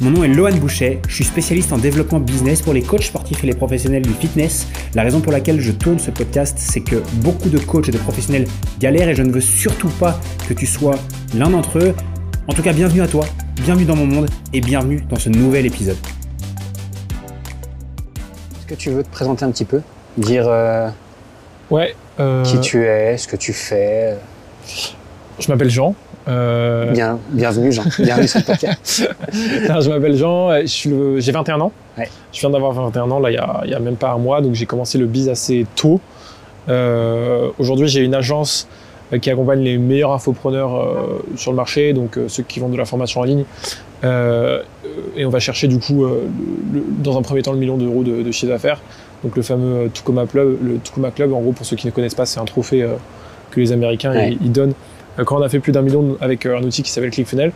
Mon nom est Lohan Boucher, je suis spécialiste en développement business pour les coachs sportifs et les professionnels du fitness. La raison pour laquelle je tourne ce podcast, c'est que beaucoup de coachs et de professionnels galèrent et je ne veux surtout pas que tu sois l'un d'entre eux. En tout cas, bienvenue à toi, bienvenue dans mon monde et bienvenue dans ce nouvel épisode. Est-ce que tu veux te présenter un petit peu? Dire euh, Ouais. euh, qui tu es, ce que tu fais? Je m'appelle Jean. Euh, Bien, Bienvenue Jean, bienvenue sur le podcast. non, je m'appelle Jean. euh, le- J'ai 21 ans. Ouais. Je viens d'avoir 21 ans là, il y a, même pas un mois, donc j'ai commencé le biz assez tôt. Euh, Aujourd'hui, j'ai une agence qui accompagne les meilleurs infopreneurs euh, sur le marché, donc ceux qui vendent de la formation en ligne. Et on va chercher du coup, le- dans un premier temps, le million d'euros de, de chiffre d'affaires. Donc le fameux Tukuma Club, le Club, en gros, pour ceux qui ne connaissent pas, c'est un trophée que les Américains Ouais. ils, ils donnent quand on a fait plus d'un million avec euh, un outil qui s'appelle ClickFunnels.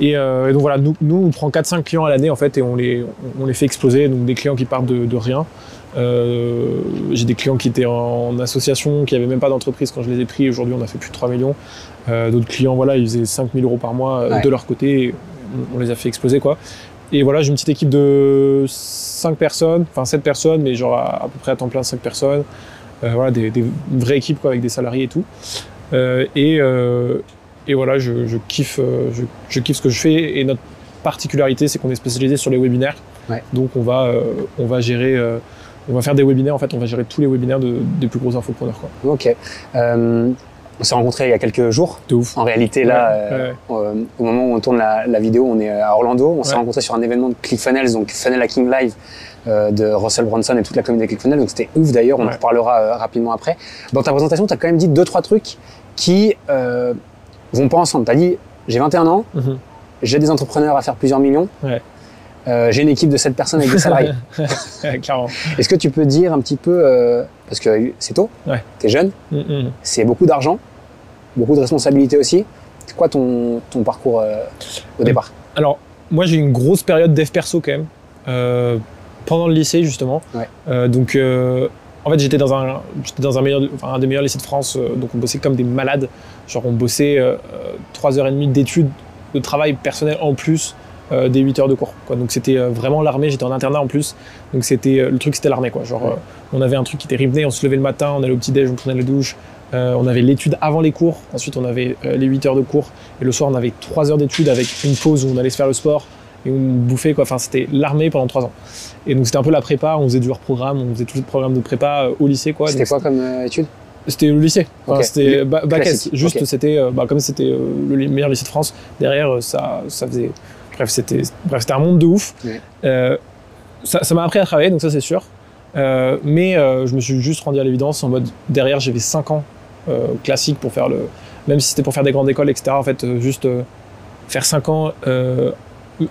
Et, euh, et donc voilà, nous, nous on prend 4-5 clients à l'année en fait et on les, on les fait exploser. Donc des clients qui partent de, de rien. Euh, J'ai des clients qui étaient en association, qui n'avaient même pas d'entreprise quand je les ai pris. Aujourd'hui, on a fait plus de 3 millions. Euh, D'autres clients, voilà, ils faisaient 5 000 euros par mois euh, Ouais. de leur côté. et on, on les a fait exploser quoi. Et voilà, j'ai une petite équipe de 5 personnes, enfin 7 personnes, mais genre à, à peu près à temps plein 5 personnes. Euh, voilà, des, des une vraie équipe quoi, avec des salariés et tout. Euh, et, euh, et voilà, je, je kiffe, euh, je, je kiffe ce que je fais. Et notre particularité, c'est qu'on est spécialisé sur les webinaires. Ouais. Donc on va, on va gérer, on va faire des webinaires. En fait, on va gérer tous les webinaires de- des plus gros infopreneurs. Quoi. ok. Euh, on s'est rencontrés il y a quelques jours. De ouf. En réalité, là, Ouais, ouais. euh, au moment où on tourne la, la vidéo, on est à Orlando. On s'est Ouais. rencontrés sur un événement de ClickFunnels, donc Funnel Hacking Live euh, de Russell Brunson et toute la communauté ClickFunnels. Donc c'était ouf d'ailleurs, on en reparlera rapidement après. Dans ta présentation, tu as quand même dit deux, trois trucs qui euh, vont pas ensemble. Tu as dit j'ai 21 ans, Mhm. j'ai des entrepreneurs à faire plusieurs millions. Ouais. Euh, j'ai une équipe de 7 personnes avec des salariés. Est-ce que tu peux dire un petit peu, euh, parce que c'est tôt, Ouais. tu es jeune, Mm, mm. c'est beaucoup d'argent, beaucoup de responsabilités aussi. C'est quoi ton, ton parcours au départ? Alors, moi, j'ai une grosse période dev perso quand même, pendant le lycée justement. Ouais. Donc, en fait, j'étais dans un, des meilleurs lycées de France, euh, donc on bossait comme des malades. Genre, on bossait euh, euh, demie d'études, de travail personnel en plus euh, des 8 heures de cours. Donc, c'était euh, vraiment l'armée. J'étais en internat en plus, donc c'était euh, le truc, c'était l'armée. Genre, euh, on avait un truc qui était riveté, on se levait le matin, on allait au petit déj, on prenait la douche. Euh, on avait l'étude avant les cours, ensuite on avait euh, les 8 heures de cours, et le soir on avait 3 heures d'études avec une pause où on allait se faire le sport et on bouffait quoi. Enfin, c'était l'armée pendant 3 ans. Et donc c'était un peu la prépa, on faisait du hors programme, on faisait tout le programme de prépa euh, au lycée quoi. C'était quoi comme euh, étude C'était le lycée. Enfin. C'était ba- bac S. Juste c'était, euh, bah, comme c'était euh, le meilleur lycée de France, derrière ça, ça faisait. Bref, c'était, bref, c'était un monde de ouf. Euh, ça, ça m'a appris à travailler, donc ça c'est sûr. Euh, mais euh, je me suis juste rendu à l'évidence en mode derrière j'avais 5 ans classique pour faire le. Même si c'était pour faire des grandes écoles, etc. En fait, juste faire 5 ans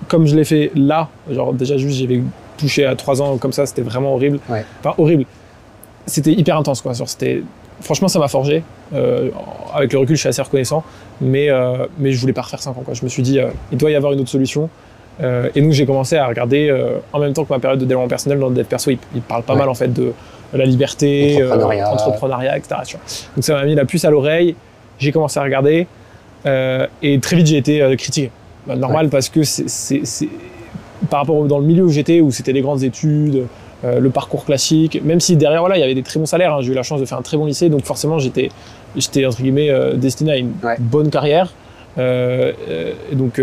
comme je l'ai fait là, genre déjà juste j'avais touché à 3 ans comme ça, c'était vraiment horrible. Ouais. Enfin, horrible. C'était hyper intense quoi. Genre, c'était... Franchement, ça m'a forgé. Euh, avec le recul, je suis assez reconnaissant. Mais, euh, mais je voulais pas refaire 5 ans. Quoi. Je me suis dit, euh, il doit y avoir une autre solution. Et donc, j'ai commencé à regarder, en même temps que ma période de développement personnel, dans le dev perso, il, il parle pas Ouais. mal en fait de, la liberté, Entrepreneuriat. entrepreneuriat, etc. tu vois. Donc, ça m'a mis la puce à l'oreille. J'ai commencé à regarder. et très vite, j'ai été critiqué. Bah, normal parce que c'est, par rapport dans le milieu où j'étais, où c'était les grandes études, euh, le parcours classique, même si derrière, voilà, il y avait des très bons salaires. hein. J'ai eu la chance de faire un très bon lycée, donc forcément, j'étais, j'étais entre guillemets euh, destiné à une Ouais. bonne carrière. Euh, et donc,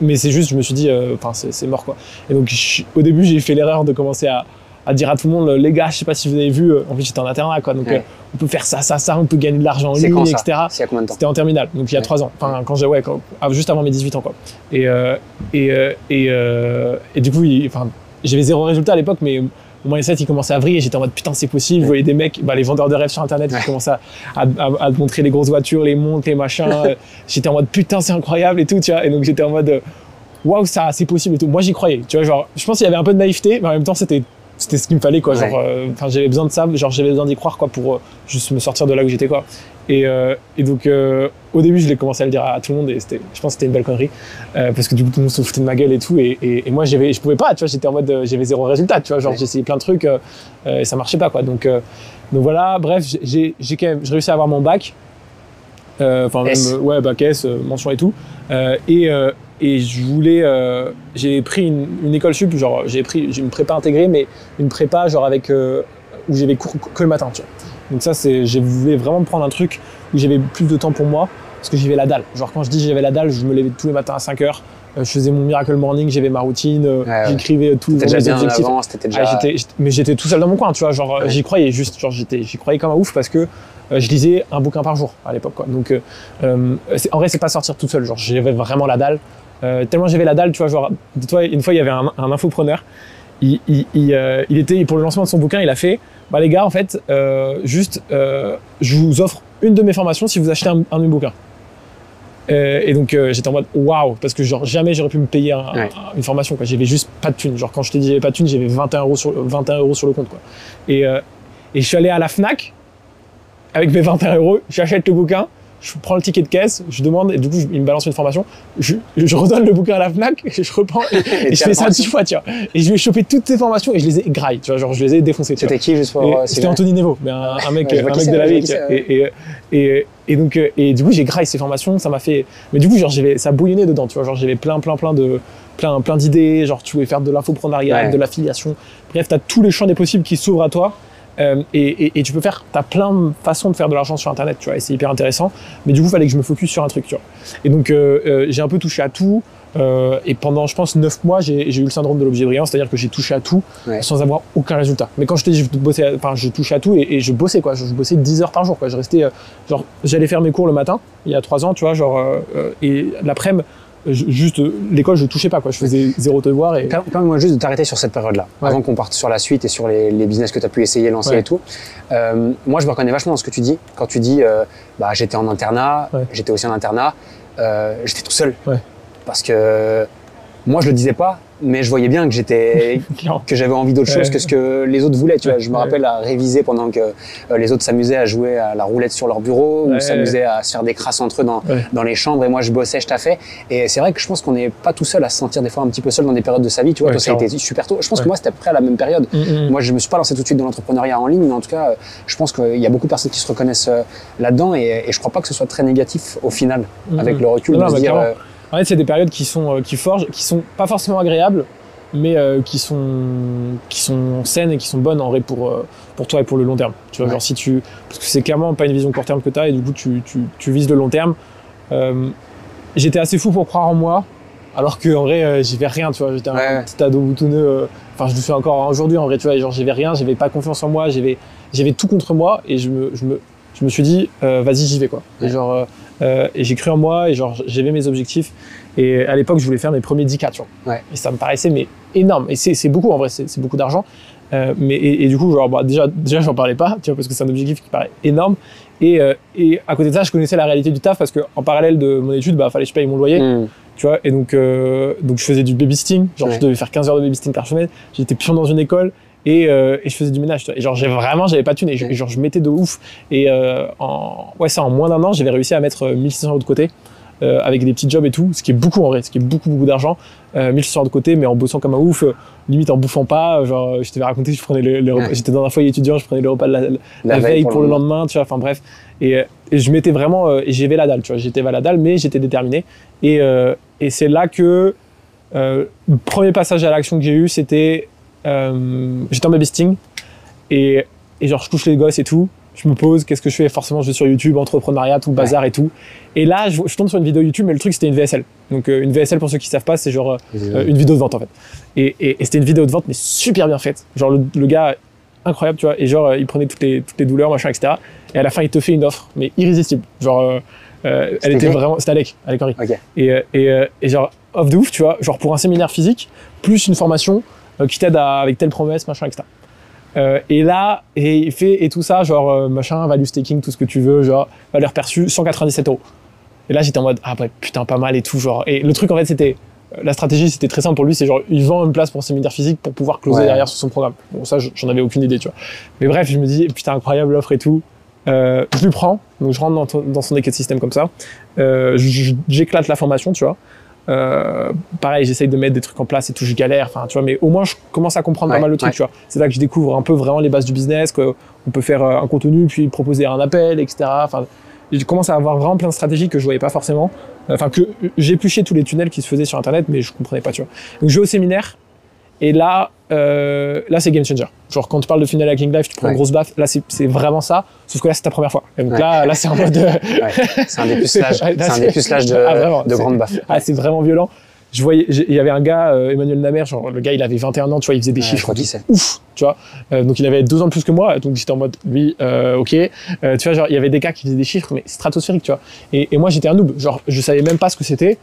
mais c'est juste, je me suis dit, enfin, c'est, c'est mort quoi. Et donc, je- au début, j'ai fait l'erreur de commencer à, à dire à tout le monde, les gars, je sais pas si vous avez vu, euh, en plus j'étais en internat quoi, donc Ouais. euh, on peut faire ça, ça, ça, on peut gagner de l'argent en ligne, quand ça etc. C'est il y a combien de temps C'était en terminale, donc il y a trois ans. Enfin, quand j'ai, ouais, quand- ah, juste avant mes 18 ans, quoi. Et, euh, et, et, et du coup, il- enfin, j'avais zéro résultat à l'époque, mais mon mindset, il commençait à vriller. J'étais en mode putain, c'est possible. Je voyais des mecs, bah, les vendeurs de rêves sur internet, Ouais. qui commençaient à, à, à- à te montrer les grosses voitures, les montres, les machins. J'étais en mode putain, c'est incroyable et tout, tu vois. Et donc, j'étais en mode waouh, ça, c'est possible et tout. Moi, j'y croyais, tu vois. Genre, je pense qu'il y avait un peu de naïveté, mais en même temps, c'était c'était ce qu'il me fallait quoi Ouais. genre euh, enfin j'avais besoin de ça genre j'avais besoin d'y croire quoi pour euh, juste me sortir de là où j'étais quoi. Et, euh, et donc au début je l'ai commencé à le dire à, tout le monde et c'était je pense que c'était une belle connerie parce que du coup tout le monde se foutait de ma gueule et tout. Et, et, et moi j'avais je pouvais pas tu vois j'étais en mode j'avais zéro résultat tu vois genre Ouais. essayé plein de trucs et ça marchait pas quoi. Donc donc voilà bref j'ai j'ai quand même j'ai réussi à avoir mon bac enfin même ouais bac S mention et tout. Et euh, et je voulais. euh, j'ai pris une, une école sup, genre j'ai pris j'ai une prépa intégrée, mais une prépa genre avec euh, où j'avais cours que le matin, tu vois. Donc ça, c'est, je voulais vraiment prendre un truc où j'avais plus de temps pour moi, parce que j'avais la dalle. Genre quand je dis j'avais la dalle, je me levais tous les matins à 5 heures, euh, je faisais mon miracle morning, j'avais ma routine, Ouais, ouais. j'écrivais tous en objectifs. avance, t'étais déjà. Ah, j'étais- j'étais- mais j'étais tout seul dans mon coin, tu vois. Genre, Ouais. j'y croyais juste. Genre, j'étais, j'y croyais comme un ouf parce que euh, je lisais un bouquin par jour à l'époque, quoi. Donc, euh, en vrai, c'est pas sortir tout seul. Genre, j'avais vraiment la dalle. Euh, tellement j'avais la dalle, tu vois. Genre, dis-toi, une fois, il y avait un, un infopreneur. Il, il, il, euh, il était pour le lancement de son bouquin, il a fait, bah les gars, en fait, euh, juste, je vous offre une de mes formations si vous achetez un, un de mes bouquins. Euh, et donc euh, j'étais en mode waouh parce que genre jamais j'aurais pu me payer un- Ouais. un- une formation quoi j'avais juste pas de thunes genre quand je te dis j'avais pas de thunes j'avais 21 euros sur 21 euros sur le compte quoi et euh, et je suis allé à la Fnac avec mes 21 euros j'achète le bouquin je prends le ticket de caisse je demande et du coup il me balance une formation je, je redonne le bouquin à la Fnac je reprends et, et je fais ça dix fois tu vois et je vais choper toutes ces formations et je les ai graille tu vois genre je les ai défoncées tu. C'était qui juste pour. C'était Anthony Nevo, mais un, un mec, Ouais, un mec de la vie. tu Et, et, et, et donc, euh, et du coup, j'ai graillé ces formations, ça m'a fait. Mais du coup, genre, j'avais, ça bouillonnait dedans, tu vois. Genre, j'avais plein, plein, plein de, plein, plein d'idées. Genre, tu voulais faire de l'infoprenariat, Ouais. de l'affiliation. Bref, t'as tous les champs des possibles qui s'ouvrent à toi. Euh, et, et, et tu peux faire, t'as plein de façons de faire de l'argent sur Internet, tu vois. Et c'est hyper intéressant. Mais du coup, il fallait que je me focus sur un truc, tu vois. Et donc, euh, euh, j'ai un peu touché à tout. Euh, et pendant, je pense, 9 mois, j'ai eu le syndrome de l'objet brillant, c'est-à-dire que j'ai touché à tout Ouais. sans avoir aucun résultat. Mais quand je te dis, je bossais, enfin, je touchais à tout et, et je bossais, quoi. Je, je bossais 10 heures par jour, quoi. Je restais, euh, genre, j'allais faire mes cours le matin, il y a 3 ans, tu vois, genre, euh, et l'après-midi, je- juste, l'école, je touchais pas, quoi. Je faisais zéro devoir et. Per- Permets-moi juste de t'arrêter sur cette période-là, Ouais. avant qu'on parte sur la suite et sur les, les business que tu as pu essayer, lancer Ouais. et tout. Euh, moi, je me reconnais vachement dans ce que tu dis. Quand tu dis, euh, bah, j'étais en internat, Ouais. j'étais aussi en internat, euh, j'étais tout seul. Parce que moi, je le disais pas, mais je voyais bien que j'étais que j'avais envie d'autre chose que ce que les autres voulaient. Tu vois, je me rappelle à réviser pendant que euh, les autres s'amusaient à jouer à la roulette sur leur bureau ou s'amusaient à se faire des crasses entre eux dans, dans les chambres et moi je bossais, je taffais. Et c'est vrai que je pense qu'on n'est pas tout seul à se sentir des fois un petit peu seul dans des périodes de sa vie. Tu vois, toi ça a été super tôt. Je pense que moi c'était à peu près à la même période. Mm, mm. Moi je me suis pas lancé tout de suite dans l'entrepreneuriat en ligne, mais en tout cas euh, je pense qu'il y a beaucoup de personnes qui se reconnaissent euh, là-dedans et, et je crois pas que ce soit très négatif au final Mm, avec le recul Non, de non, se dire. En fait, c'est des périodes qui sont, euh, qui forgent, qui sont pas forcément agréables, mais euh, qui sont, qui sont saines et qui sont bonnes en vrai pour, euh, pour toi et pour le long terme. Tu vois, Ouais. genre si tu, parce que c'est clairement pas une vision court terme que tu as et du coup tu, tu, tu vises le long terme. Euh, j'étais assez fou pour croire en moi, alors que en vrai j'y vais rien, tu vois. J'étais un Ouais. petit ado boutonneux. Enfin, je le fais encore aujourd'hui en vrai, tu vois. Genre j'avais rien, j'avais pas confiance en moi, j'avais, j'avais tout contre moi et je me, je me, je me suis dit euh, vas-y j'y vais quoi. Et genre euh, euh, et j'ai cru en moi et genre j'avais mes objectifs. Et à l'époque, je voulais faire mes premiers 10K, tu vois. Ouais. Et ça me paraissait mais énorme. Et c'est beaucoup en vrai, c'est beaucoup d'argent. Euh, mais et, et du coup, genre, bah, déjà, déjà, j'en parlais pas, tu vois, parce que c'est un objectif qui paraît énorme. Et, et à côté de ça, je connaissais la réalité du taf parce que en parallèle de mon étude, bah, fallait que je paye mon loyer, hmm. tu vois. Et donc, donc, je faisais du babysitting. Genre, Ouais. je devais faire 15 heures de babysitting par semaine. J'étais pion dans une école. Et, euh, et je faisais du ménage. Et genre, j'ai vraiment, j'avais pas de thune. Et je- genre, je mettais de ouf. Et euh, en, ouais, ça, en moins d'un an, j'avais réussi à mettre euh, 1600 euros de côté. euh, avec des petits jobs et tout, ce qui est beaucoup en vrai, ce qui est beaucoup beaucoup d'argent, euh, 1600 euros de côté, mais en bossant comme un ouf, euh, limite en bouffant pas, euh, genre je t'avais raconté, je prenais le, le repas- Ouais. j'étais dans un foyer étudiant, je prenais le repas de la, la La veille pour le lendemain, tu vois, enfin bref, et, euh, et je m'étais vraiment, euh, et j'avais la dalle, tu vois, j'étais à la dalle, mais j'étais déterminé, et, euh, et c'est là que euh, le premier passage à l'action que j'ai eu, c'était, euh, j'étais en babysitting, et, et genre je touche les gosses et tout, je me pose, qu'est-ce que je fais Forcément, je vais sur YouTube, entrepreneuriat, tout le bazar et tout. Et là, je, je tombe sur une vidéo YouTube, mais le truc, c'était une VSL. Donc, euh, une VSL, pour ceux qui savent pas, c'est genre euh, une vidéo de vente, en fait. Et, et- et c'était une vidéo de vente, mais super bien faite. Genre, le, le gars, incroyable, tu vois. Et genre, il prenait toutes les, toutes les douleurs, machin, etc. Et à la fin, il te fait une offre, mais irrésistible. Genre, euh, elle était vraiment. C'était Alec, Alec Henry. Et, et, et genre, off de ouf, tu vois. Genre, pour un séminaire physique, plus une formation qui t'aide avec telle promesse, machin, etc. Euh, et là, et il fait et tout ça, genre euh, machin, value staking, tout ce que tu veux, genre valeur perçue, 197 euros. Et là, j'étais en mode ah ouais, putain, pas mal et tout, genre. Et le truc en fait, c'était euh, la stratégie, c'était très simple pour lui, c'est genre il vend une place pour un séminaire physique pour pouvoir closer Ouais. derrière sur son programme. Bon, ça, j'en avais aucune idée, tu vois. Mais bref, je me dis putain, incroyable l'offre et tout. Euh, je lui prends, donc je rentre dans, ton- dans son écosystème comme ça. Euh, J'éclate la formation, tu vois. Euh, pareil, j'essaye de mettre des trucs en place et tout, je galère, enfin, tu vois, mais au moins je commence à comprendre Ouais, pas mal le truc, ouais. tu vois. C'est là que je découvre un peu vraiment les bases du business, qu'on peut faire euh, un contenu, puis proposer un appel, etc. Enfin, je commence à avoir vraiment plein de stratégies que je voyais pas forcément. Enfin, que j'épluchais tous les tunnels qui se faisaient sur Internet, mais je comprenais pas, tu vois. Donc, je vais au séminaire, et là, euh, là c'est game changer. Genre quand tu parles de funnel hacking live, tu prends Ouais. une grosse baffe. Là, c'est vraiment ça. Sauf que là, c'est ta première fois. Et donc Ouais. là, là, c'est en mode. euh, Ouais, c'est un dépucelage, c'est un dépucelage de, Ah, vraiment, de grande baffe. ah, c'est vraiment violent. Je voyais, il y avait un gars, euh, Emmanuel Namer, genre le gars, il avait 21 ans, tu vois, il faisait des chiffres ouf, tu vois. Euh, donc il avait deux ans de plus que moi, donc j'étais en mode, lui, euh, ok. Euh, tu vois, genre, il y avait des gars qui faisaient des chiffres, mais stratosphériques, tu vois. Et, et moi, j'étais un noob, genre, je savais même pas ce que c'était.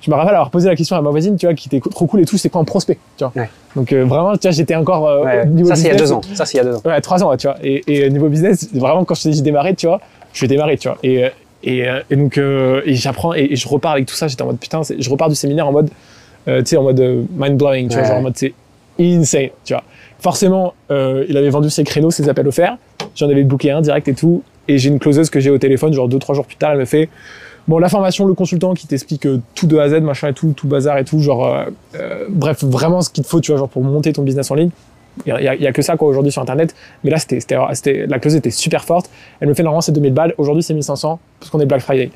Je me rappelle avoir posé la question à ma voisine, tu vois, qui était trop cool et tout, c'est quoi un prospect, tu vois. Ouais. Donc euh, vraiment, tu vois, j'étais encore euh, Ouais, au niveau ça, c'est il y a business, deux ans. Ça, c'est il y a deux ans. Ouais, trois ans, tu vois. Et, et au niveau business, vraiment, quand je te dis j'ai démarré, tu vois, je vais démarrer, tu vois. Et, euh, et, euh, et donc, euh, et j'apprends et, je repars avec tout ça. J'étais en mode putain, je repars du séminaire en mode, euh, tu sais, en mode mind blowing, tu vois, genre en mode c'est insane, tu vois. Forcément, euh, il avait vendu ses créneaux, ses appels offerts. J'en avais booké un direct et tout. Et j'ai une closeuse que j'ai au téléphone, genre deux, trois jours plus tard, elle me fait. Bon, la formation, le consultant qui t'explique euh, tout de A à Z, machin et tout, tout bazar et tout, genre, euh, euh, bref, vraiment ce qu'il te faut, tu vois, genre pour monter ton business en ligne. Il y, a- que ça, quoi, aujourd'hui sur Internet. Mais là, c'était, c'était, la clause était super forte. Elle me fait normalement, c'est 2000 balles. Aujourd'hui, c'est 1500 parce qu'on est Black Friday.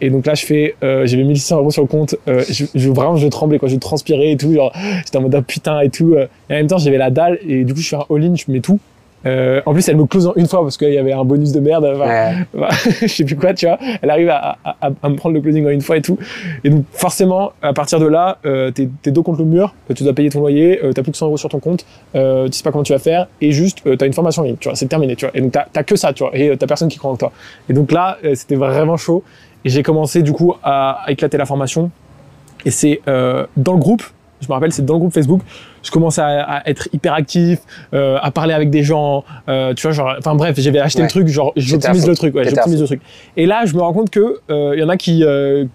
Et donc là, je fais, euh, j'avais 1600 euros sur le compte. Je, je- vraiment, je tremblais, quoi. Je transpirais et tout. Genre, j'étais en mode, ah, putain, et tout. Et en même temps, j'avais la dalle. Et du coup, je fais un all-in, je mets tout. Euh, en plus, elle me close en une fois parce qu'il y avait un bonus de merde. Enfin, Ouais. je sais plus quoi, tu vois. Elle arrive à, à- à- à me prendre le closing en une fois et tout. Et donc, forcément, à partir de là, euh, t'es, t'es dos contre le mur, euh, tu dois payer ton loyer, euh, t'as plus que 100 euros sur ton compte, euh, tu sais pas comment tu vas faire, et juste, euh, t'as une formation en ligne, tu vois, c'est terminé, tu vois. Et donc, t'as, t'as que ça, tu vois, et t'as personne qui croit en toi. Et donc là, c'était vraiment chaud. Et j'ai commencé, du coup, à, à éclater la formation. Et c'est dans le groupe, je me rappelle, c'est dans le groupe Facebook, je commence à, à être hyper actif, euh, à parler avec des gens, euh, tu vois, genre, enfin bref, j'avais acheté Ouais. le truc, genre, j'optimise le truc, ouais, j'optimise le truc. Et là, je me rends compte que euh, il y en a qui,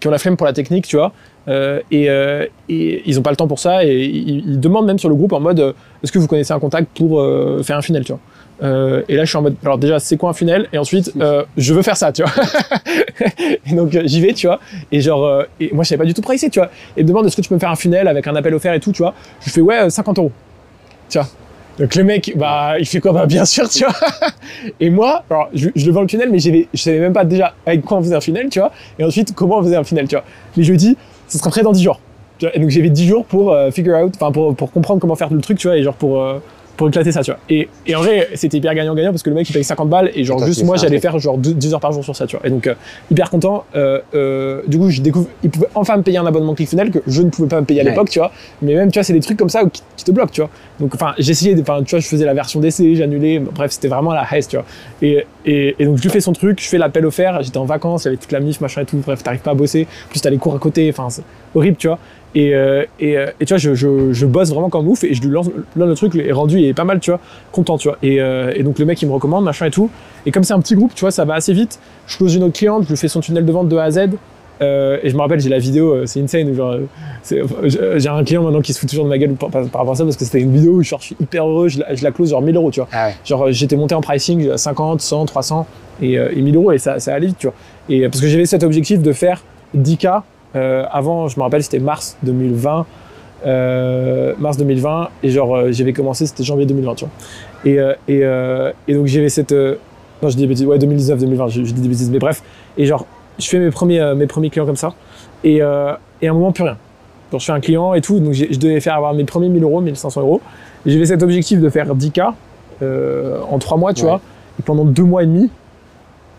qui ont la flemme pour la technique, tu vois, euh, et, euh, et ils ont pas le temps pour ça, et ils, ils demandent même sur le groupe en mode, euh, est-ce que vous connaissez un contact pour faire un funnel, tu vois. Euh, et là, je suis en mode, alors déjà, c'est quoi un funnel? Et ensuite, euh, je veux faire ça, tu vois. et donc, euh, j'y vais, tu vois. Et genre, euh, et moi, je savais pas du tout pricer, tu vois. Et me demande, est-ce que tu peux me faire un funnel avec un appel offert et tout, tu vois. Je fais, ouais, euh, 50 euros. Tu vois. Donc le mec, bah, il fait quoi? Bah bien sûr, tu vois. Et moi, alors, je, je le vends le funnel, mais je savais même pas déjà avec quoi on faisait un funnel, tu vois. Et ensuite, comment on faisait un funnel, tu vois. Mais je lui dis, ce sera prêt dans 10 jours. Et donc j'avais 10 jours pour euh, figure out, enfin pour, pour comprendre comment faire le truc, tu vois, et genre pour, euh, pour éclater ça, tu vois. Et, et en vrai, c'était hyper gagnant-gagnant parce que le mec il paye 50 balles et genre juste moi j'allais faire genre 10 heures par jour sur ça, tu vois. Et donc euh, hyper content. Euh, euh, du coup, je découvre, il pouvait enfin me payer un abonnement ClickFunnels que je ne pouvais pas me payer à Ouais. l'époque, tu vois. Mais même, tu vois, c'est des trucs comme ça qui, qui te bloquent, tu vois. Donc, enfin, j'essayais, de- enfin, tu vois, je faisais la version d'essai, j'annulais, bref, c'était vraiment la haisse, tu vois. Et, et, et donc, je lui fais son truc, je fais l'appel offert, j'étais en vacances, il y avait toute la mif, machin et tout, bref, t'arrives pas à bosser, plus t'as les cours à côté, enfin, c'est horrible, tu vois. Et, euh, et, euh, et tu vois, je, je, je bosse vraiment comme ouf et je lui lance, là, le truc est rendu, il est pas mal, tu vois, content, tu vois. Et, euh, et donc, le mec, il me recommande, machin et tout. Et comme c'est un petit groupe, tu vois, ça va assez vite. Je close une autre cliente, je lui fais son tunnel de vente de A à Z. Euh, et je me rappelle, j'ai la vidéo, euh, c'est insane. Genre, j'ai un client maintenant qui se fout toujours de ma gueule par, rapport à ça parce que c'était une vidéo où genre, je suis hyper heureux, je la, je la close genre 1000 euros, tu vois. Ah ouais. Genre, j'étais monté en pricing à 50, 100, 300 et, euh, et 1000 euros et ça, ça allait vite, tu vois. Et parce que j'avais cet objectif de faire 10K euh, avant, je me rappelle, c'était mars 2020. euh, mars 2020 et genre euh, j'avais commencé c'était janvier 2020 tu vois et, et, et donc j'avais cette non je dis des bêtises ouais 2019 2020 je, je dis des bêtises mais bref et genre je fais mes premiers mes premiers clients comme ça et, et à un moment plus rien donc je fais un client et tout donc je devais faire avoir mes premiers 1000 euros 1500 euros et j'avais cet objectif de faire 10K euh, en 3 mois tu Ouais. vois et pendant 2 mois et demi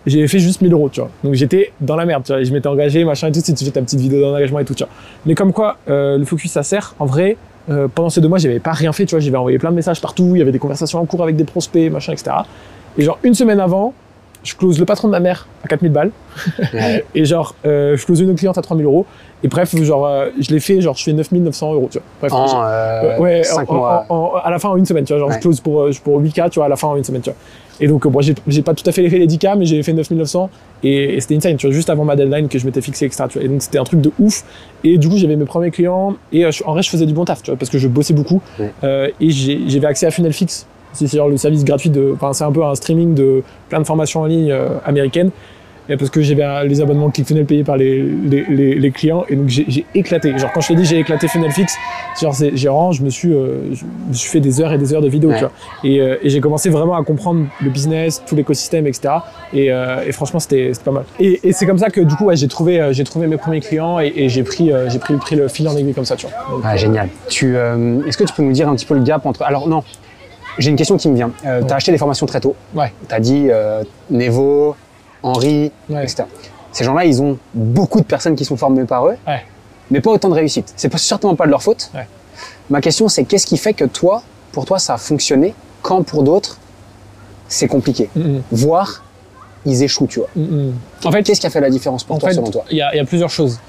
j'avais fait juste 1000 euros, tu vois. Donc j'étais dans la merde, tu vois. Je m'étais engagé, machin et tout. Si tu fais ta petite vidéo d'engagement et tout, tu vois. Mais comme quoi, euh, le focus, ça sert. En vrai, euh, pendant ces deux mois, j'avais pas rien fait, tu vois. J'avais envoyé plein de messages partout. Il y avait des conversations en cours avec des prospects, machin, etc. Et genre, une semaine avant, je close le patron de ma mère à 4000 balles. Ouais. Et genre, euh, je close une autre cliente à 3000 euros. Et bref, genre, euh, je l'ai fait, genre, je fais 9900 euros, tu vois. Bref, euh, ouais, cinq en- mois. en- en- à la fin en une semaine, tu vois. Genre, Ouais. je close pour, pour 8K, tu vois, à la fin en une semaine, tu vois. Et donc, euh, bon, j'ai pas tout à fait fait les 10K, mais j'ai fait 9900 et, et c'était insane, tu vois, juste avant ma deadline que je m'étais fixé, etc. Tu vois. Et donc, c'était un truc de ouf. Et du coup, j'avais mes premiers clients et je- en vrai, je faisais du bon taf, tu vois, parce que je bossais beaucoup. Ouais. Et j'avais accès à Funnel Fix. C'est genre le service gratuit de. Enfin, c'est un peu un streaming de plein de formations en ligne euh, américaines. et parce que j'avais les abonnements ClickFunnels payés par les, les, les, les clients et donc j'ai éclaté. Genre quand je te dis j'ai éclaté Funnel Fix, genre c'est j'ai vraiment je me suis euh, je me suis fait des heures et des heures de vidéos Ouais. tu vois. Et, euh, et j'ai commencé vraiment à comprendre le business, tout l'écosystème etc. Et, euh, et franchement c'était pas mal. Et, et c'est comme ça que du coup ouais, j'ai trouvé j'ai trouvé mes premiers clients et, j'ai pris j'ai pris, pris le fil en aiguille comme ça tu vois. Donc, Ah, génial. Tu, est-ce que tu peux nous dire un petit peu le gap entre. Alors, non, j'ai une question qui me vient. Euh, Tu as acheté des formations très tôt. Ouais. Tu as dit euh, Nevo, Henri, Ouais. etc. Ces gens-là, ils ont beaucoup de personnes qui sont formées par eux, Ouais. mais pas autant de réussite. C'est certainement pas de leur faute. Ma question, c'est qu'est-ce qui fait que toi, pour toi, ça a fonctionné, quand pour d'autres, c'est compliqué? Mm, Voire, ils échouent, tu vois. mm. En fait, qu'est-ce qui a fait la différence pour En toi, fait, selon toi? il y, a il y a plusieurs choses.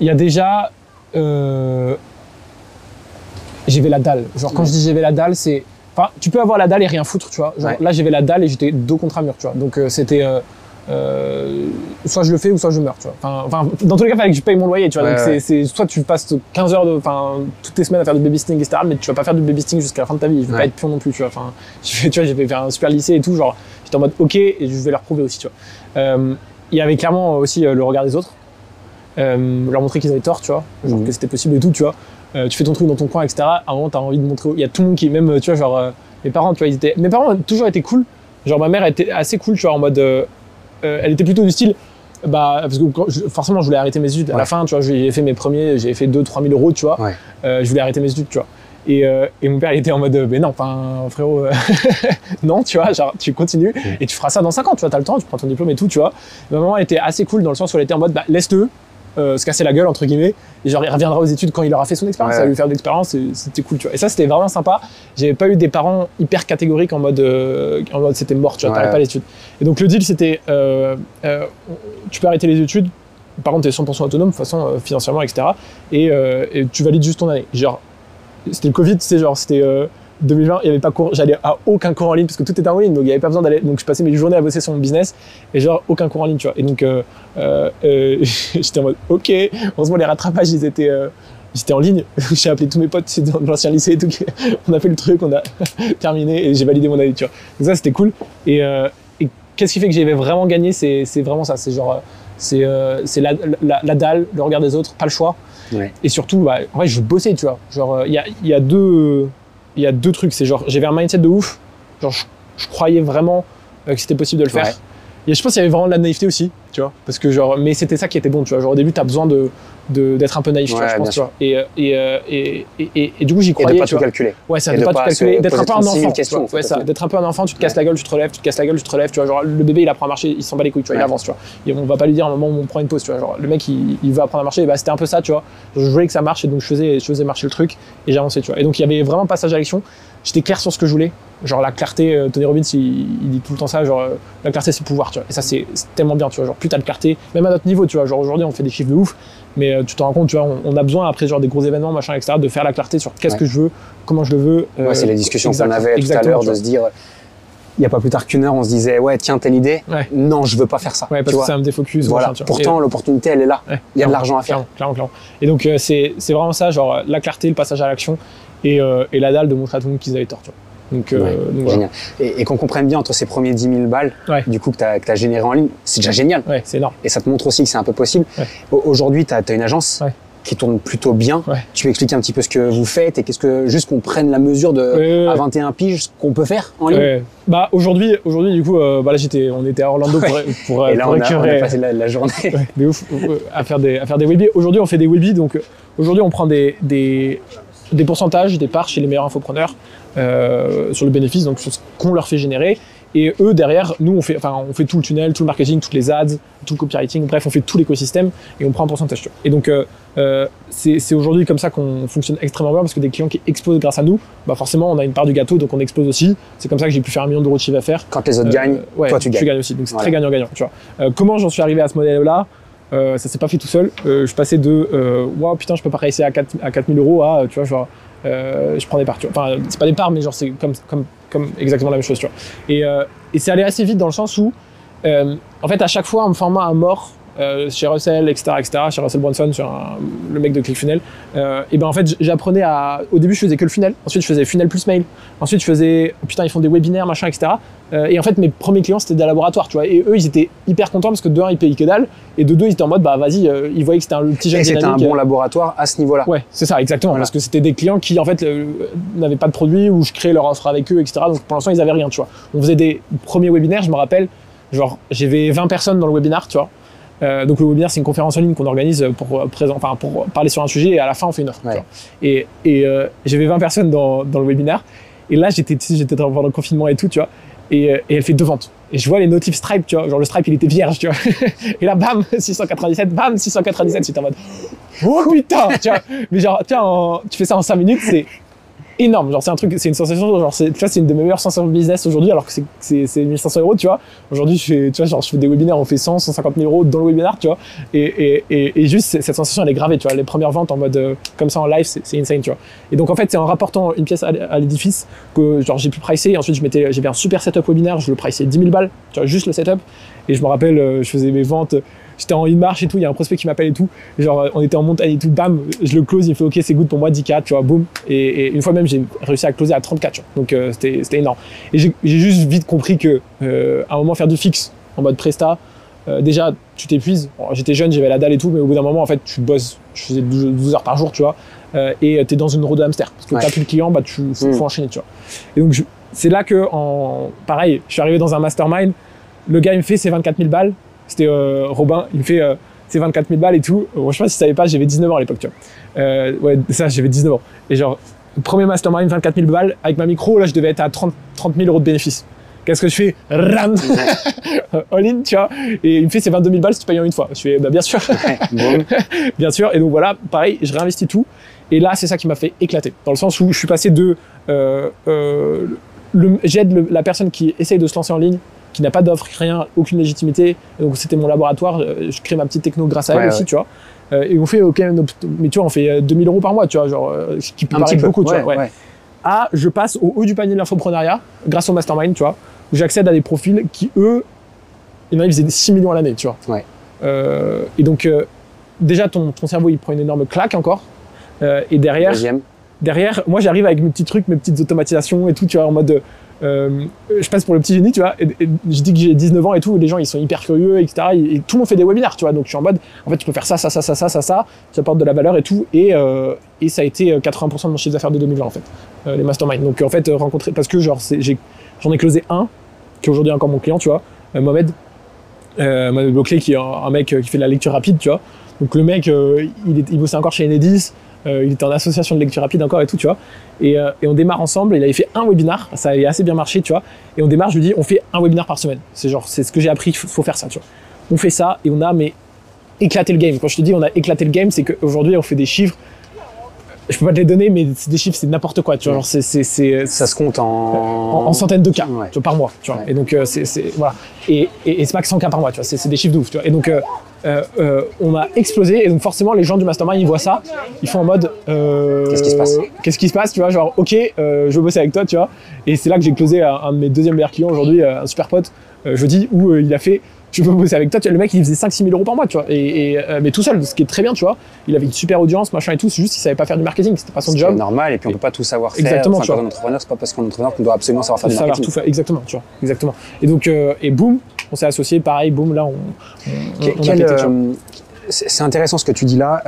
Il y a déjà. euh, j'avais la dalle. Genre, quand je dis j'avais la dalle, c'est. Enfin, tu peux avoir la dalle et rien foutre, tu vois. Genre, Ouais. là, j'avais la dalle et j'étais dos contre un mur, tu vois. Donc, euh, c'était. euh, euh, soit je le fais ou soit je meurs, tu vois. Enfin, enfin, dans tous les cas, il fallait que je paye mon loyer, tu vois. Ouais, Donc, ouais. c'est, soit tu passes 15 heures de. Enfin, toutes tes semaines à faire du babysitting, etc. Mais tu vas pas faire du babysitting jusqu'à la fin de ta vie. Je vais Ouais. pas être pion non plus, tu vois. Enfin, tu vois, j'ai fait un super lycée et tout. Genre, j'étais en mode OK et je vais leur prouver aussi, tu vois. Euh, il y avait clairement aussi le regard des autres. Euh, leur montrer qu'ils avaient tort, tu vois, genre Mhm. que c'était possible et tout, tu vois. Euh, tu fais ton truc dans ton coin, etc. À un moment, t'as envie de montrer. au- Il y a tout le monde qui, même, euh, tu vois, genre, euh, mes parents, tu vois, ils étaient. Mes parents ont toujours été cool. Genre, ma mère était assez cool, tu vois, en mode. euh, elle était plutôt du style. Bah, parce que quand je- forcément, je voulais arrêter mes études. À Ouais. la fin, tu vois, j'ai fait mes premiers, j'ai fait 2-3 000 euros, tu vois. Ouais. Je voulais arrêter mes études, tu vois. Et, et mon père, il était en mode, mais non, enfin, frérot, non, tu vois, genre, tu continues et tu feras ça dans 5 ans, tu vois, t'as le temps, tu prends ton diplôme et tout, tu vois. Ma maman était assez cool dans le sens où elle était en mode, bah, laisse-le euh, se casser la gueule, entre guillemets, et genre, il reviendra aux études quand il aura fait son expérience, Ouais, ça va lui faire de l'expérience, c'était cool, tu vois. Et ça, c'était vraiment sympa. J'avais pas eu des parents hyper catégoriques en mode, euh, en mode c'était mort, tu vois, Ouais, t'arrêtes pas les études. Et donc, le deal, c'était, euh, tu peux arrêter les études, par contre, t'es 100% autonome, de toute façon, financièrement, etc. Et, et tu valides juste ton année. Genre, c'était le Covid, c'est genre, c'était 2020, il y avait pas cours, j'allais à aucun cours en ligne parce que tout était en ligne, donc il y avait pas besoin d'aller. Donc je passais mes journées à bosser sur mon business et genre aucun cours en ligne, tu vois. Et donc euh, euh, euh, j'étais en mode, ok, heureusement les rattrapages ils étaient. euh, J'étais en ligne, j'ai appelé tous mes potes dans l'ancien lycée et tout. On a fait le truc, on a terminé et j'ai validé mon année, tu vois. Donc ça c'était cool. Et, et qu'est-ce qui fait que j'avais vraiment gagné C'est vraiment ça. C'est genre, c'est la, la, la dalle, le regard des autres, pas le choix. Ouais. Et surtout, bah, en vrai, je bossais, tu vois. Genre, il y, a, il y, a deux, il y a deux trucs. C'est genre, j'avais un mindset de ouf. Genre, je, je croyais vraiment euh, que c'était possible de le faire. Et je pense qu'il y avait vraiment de la naïveté aussi, tu vois. Parce que, genre, mais c'était ça qui était bon, tu vois. Genre, au début, t'as besoin de de- d'être un peu naïf, tu vois, Ouais, je pense, tu vois. Et, euh, et, et, et, et, et du coup, j'y Et croyais, de pas tu tout calculer. Ouais, ça Et de de pas pas tout calculer, d'être un peu un 36 000 enfant. tu vois. Ouais, ça, d'être un peu un enfant, tu te casses Ouais. la gueule, tu te relèves, tu te casses la gueule, tu te relèves, tu vois. Genre, le bébé, il apprend à marcher, il s'en bat les couilles, tu vois, il Ouais. avance, tu vois. Et on va pas lui dire à un moment où on prend une pause, tu vois. Genre, le mec, il, il veut apprendre à marcher, et bah, c'était un peu ça, tu vois. Je voulais que ça marche, et donc je faisais, je faisais marcher le truc, et j'avançais, tu vois. Et donc, il y avait vraiment passage à l'action. J'étais clair sur ce que je voulais. Genre, la clarté, euh, Tony Robbins, il, il dit tout le temps ça, genre, euh, la clarté, c'est le pouvoir, tu vois. Et ça, c'est tellement bien, tu vois. Genre, plus t'as de clarté, même à notre niveau, tu vois. Genre, aujourd'hui, on fait des chiffres de ouf, mais euh, tu te rends compte, tu vois, on, on a besoin, après, genre, des gros événements, machin, etc., de faire la clarté sur qu'est-ce Ouais. que je veux, comment je le veux. Ouais, c'est les discussions qu'on avait tout à l'heure tu de se dire, il n'y a pas plus tard qu'une heure, on se disait, ouais, tiens, telle idée. Ouais. Non, je veux pas faire ça. Ouais, tu parce que vois. ça me défocus. Voilà. machin, tu. Pourtant, l'opportunité, elle est là. Ouais, Il y a de l'argent à faire. Clairement, clairement. Et donc, euh, c'est vraiment ça, genre, la clarté, le passage à l'action et, euh, et la dalle de montrer à tout le monde qu'ils avaient tort, tu vois. Donc, euh, Ouais, donc voilà. Génial. Et, et qu'on comprenne bien entre ces premiers 10 000 balles, Ouais. du coup, que tu as, généré en ligne, c'est déjà génial. Ouais, c'est énorme. Et ça te montre aussi que c'est un peu possible. Aujourd'hui, tu as, une agence qui tourne plutôt bien. Tu peux expliquer un petit peu ce que vous faites et qu'est-ce que, juste qu'on prenne la mesure de, à ouais. 21 piges, ce qu'on peut faire en ligne. Bah, aujourd'hui, aujourd'hui, du coup, euh, bah là, j'étais, on était à Orlando pour, pour, Et là, pour on a, on a récupérer- passé la, la journée. Ouais, de ouf, à faire des, à faire des. Aujourd'hui, on fait des webis, donc aujourd'hui, on prend des, des, des pourcentages, des parts chez les meilleurs infopreneurs euh, sur le bénéfice, donc sur ce qu'on leur fait générer. Et eux, derrière, nous, on fait, enfin, on fait tout le tunnel, tout le marketing, toutes les ads, tout le copywriting, bref, on fait tout l'écosystème et on prend un pourcentage. tu. Et donc, euh, euh, c'est aujourd'hui comme ça qu'on fonctionne extrêmement bien parce que des clients qui explosent grâce à nous, bah forcément, on a une part du gâteau, donc on explose aussi. C'est comme ça que j'ai pu faire un million d'euros de chiffre d'affaires Quand les autres euh, gagnent, ouais, toi, tu gagnes. aussi. Donc c'est Voilà. très gagnant-gagnant. Tu vois. Euh, comment j'en suis arrivé à ce modèle-là? Ça s'est pas fait tout seul. Euh, je passais de euh, waouh putain je peux pas réussir à 4 à 4000 euros à tu vois genre euh, je prends des parts. tu vois. Enfin c'est pas des parts mais genre c'est comme comme comme exactement la même chose. Tu vois. Et, euh, et c'est allé assez vite dans le sens où euh, en fait à chaque fois en me formant à mort euh, chez Russell, etc., etc., chez Russell Brunson, sur un- le mec de ClickFunnels, euh, et ben en fait, j'apprenais à. Au début, je faisais que le funnel. Ensuite, je faisais funnel plus mail. Ensuite, je faisais. Putain, ils font des webinaires, machin, etc. Euh, et en fait, mes premiers clients, c'était des laboratoires, tu vois. Et eux, ils étaient hyper contents parce que de un, ils payaient que dalle. Et de deux, ils étaient en mode, bah vas-y, euh, ils voyaient que c'était un petit jeune Et c'était un bon laboratoire à ce niveau-là. Ouais, c'est ça, exactement. Voilà. Parce que c'était des clients qui, en fait, euh, n'avaient pas de produit ou je créais leur offre avec eux, etc. Donc pour l'instant, ils avaient rien, tu vois. On faisait des premiers webinaires, je me rappelle, genre, j'avais 20 personnes dans le webinaire, tu vois. Euh, donc le webinaire, c'est une conférence en ligne qu'on organise pour, euh, présent, enfin, pour parler sur un sujet et à la fin, on fait une offre. Ouais. Et, et euh, j'avais 20 personnes dans, dans le webinaire. Et là, j'étais pendant le confinement et tout, tu vois. Et, et elle fait deux ventes. Et je vois les notifs Stripe, tu vois. Genre le Stripe, il était vierge, tu vois. Et là, bam, 697, bam, 697. J'étais en mode, oh putain, tu vois. Mais genre, en- tu fais ça en 5 minutes, c'est énorme. Genre, c'est un truc, c'est une sensation, genre, c'est- tu vois, c'est une de mes meilleures sensations de business aujourd'hui, alors que c'est- c'est c'est 1500 euros, tu vois. Aujourd'hui, je fais, tu vois, genre, je fais des webinaires, on fait 100, 150 000 euros dans le webinaire, tu vois. Et, et, et, et juste, cette sensation, elle est gravée, tu vois. Les premières ventes en mode, euh, comme ça en live, c'est c'est insane, tu vois. Et donc, en fait, c'est en rapportant une pièce à, l'édifice que, genre, j'ai pu pricer. Ensuite, je mettais, j'avais un super setup webinaire, je le priçais 10 000 balles, tu vois, juste le setup. Et je me rappelle, euh, je faisais mes ventes, j'étais en in-marche et tout, il y a un prospect qui m'appelle et tout. Genre, euh, on était en montagne et tout, bam, je le close, il me fait, ok, c'est good pour moi, 10K, tu vois, boum. Et, et une fois même, j'ai réussi à closer à 34, tu vois. Donc, euh, c'était énorme. Et j'ai juste vite compris que, euh, à un moment, faire du fixe en mode presta, euh, déjà, tu t'épuises. J'étais jeune, j'avais la dalle et tout, mais au bout d'un moment, en fait, tu bosses. Je faisais 12, 12 heures par jour, tu vois, et tu es dans une roue de hamster. Parce que Ouais. t'as plus de clients, bah, tu faut, Mm. faut enchaîner, tu vois. Et donc, c'est là que, en, pareil, je suis arrivé dans un mastermind. Le gars, il me fait ses 24 000 balles. C'était euh, Robin, il me fait euh, ses 24 000 balles et tout. Bon, je sais pas si tu savais pas, j'avais 19 ans à l'époque, tu vois. Euh, ouais, ça, j'avais 19 ans. Et genre, premier mastermind, 24 000 balles. Avec ma micro, là, je devais être à 30, 30 000 euros de bénéfices. Qu'est-ce que je fais? Ram All in, tu vois. Et il me fait ses 22 000 balles si tu payes en une fois. Je fais, bah, bien sûr. Bien sûr. Et donc voilà, pareil, je réinvestis tout. Et là, c'est ça qui m'a fait éclater. Dans le sens où je suis passé de. Euh, euh, J'aide la personne qui essaye de se lancer en ligne, qui n'a pas d'offre, rien, aucune légitimité. Et donc c'était mon laboratoire. euh, Je crée ma petite techno grâce à Ouais, elle aussi, tu vois. Euh, et on fait, ok, mais tu vois, on fait euh, 2000 euros par mois, tu vois, genre, euh, ce qui peut Un petit paraître peu. beaucoup, tu vois. ouais à je passe au haut du panier de l'infoprenariat grâce au mastermind, tu vois, où j'accède à des profils qui, eux, il y en a, ils faisaient des 6 millions à l'année, tu vois. Ouais. Euh, et donc, euh, déjà, ton, ton cerveau, il prend une énorme claque encore. Euh, et derrière, Deuxième. derrière, moi, j'arrive avec mes petits trucs, mes petites automatisations et tout, tu vois, en mode. Euh, je passe pour le petit génie, tu vois, et, et je dis que j'ai 19 ans et tout, les gens ils sont hyper curieux, etc. Et, et tout le monde fait des webinaires, tu vois, donc je suis en mode, en fait, tu peux faire ça, ça, ça, ça, ça, ça, ça, tu apportes de la valeur et tout, et, euh, et ça a été euh, 80% de mon chiffre d'affaires de 2020 en fait, euh, les masterminds. Donc en fait, euh, rencontrer, parce que genre, j'en ai, closé un, qui est aujourd'hui encore mon client, tu vois, euh, Mohamed, euh, Mohamed Boclé, qui est un, un mec euh, qui fait de la lecture rapide, tu vois. Donc le mec, euh, il, est, il bossait encore chez Enedis, euh, il était en association de lecture rapide encore et tout, tu vois. Et, euh, et on démarre ensemble. Il avait fait un webinar, ça a assez bien marché, tu vois. Et on démarre, je lui dis, on fait un webinar par semaine. C'est genre, c'est ce que j'ai appris, il faut, faut faire ça, tu vois. On fait ça et on a mais éclaté le game. Quand je te dis on a éclaté le game, c'est qu'aujourd'hui on fait des chiffres. Je peux pas te les donner, mais c'est des chiffres, c'est n'importe quoi, tu vois. Genre, c'est, c'est, c'est, Ça se compte en. en, en centaines de cas Ouais. tu vois, par mois. Tu vois. Ouais. Et donc, euh, c'est, c'est- voilà. Et, et, et c'est pas que 100 cas par mois, tu vois. C'est, c'est des chiffres de ouf, tu vois. Et donc, euh, euh, on a explosé. Et donc, forcément, les gens du mastermind, ils voient ça. Ils font en mode. Qu'est-ce qui se passe? Qu'est-ce qui se passe, tu vois. Genre, ok, je veux bosser avec toi, tu vois. Et c'est là que j'ai closé un, un de mes deuxièmes meilleurs clients aujourd'hui, un super pote, jeudi, où il a fait. Je veux bosser avec toi. Le mec, il faisait 5-6 000 euros par mois, tu vois. Et, et, euh, mais tout seul, ce qui est très bien, tu vois. Il avait une super audience, machin et tout. C'est juste qu'il savait pas faire du marketing. C'était pas son C'est job. normal, et puis on peut pas tout savoir faire. Exactement, Enfin, tu quand vois. on est entrepreneur, c'est pas parce qu'on est entrepreneur qu'on doit absolument savoir faire du savoir marketing. tout faire exactement tu vois exactement et donc euh, et boum on s'est associé pareil boum là on, on, euh, c'est c'est intéressant ce que tu dis là.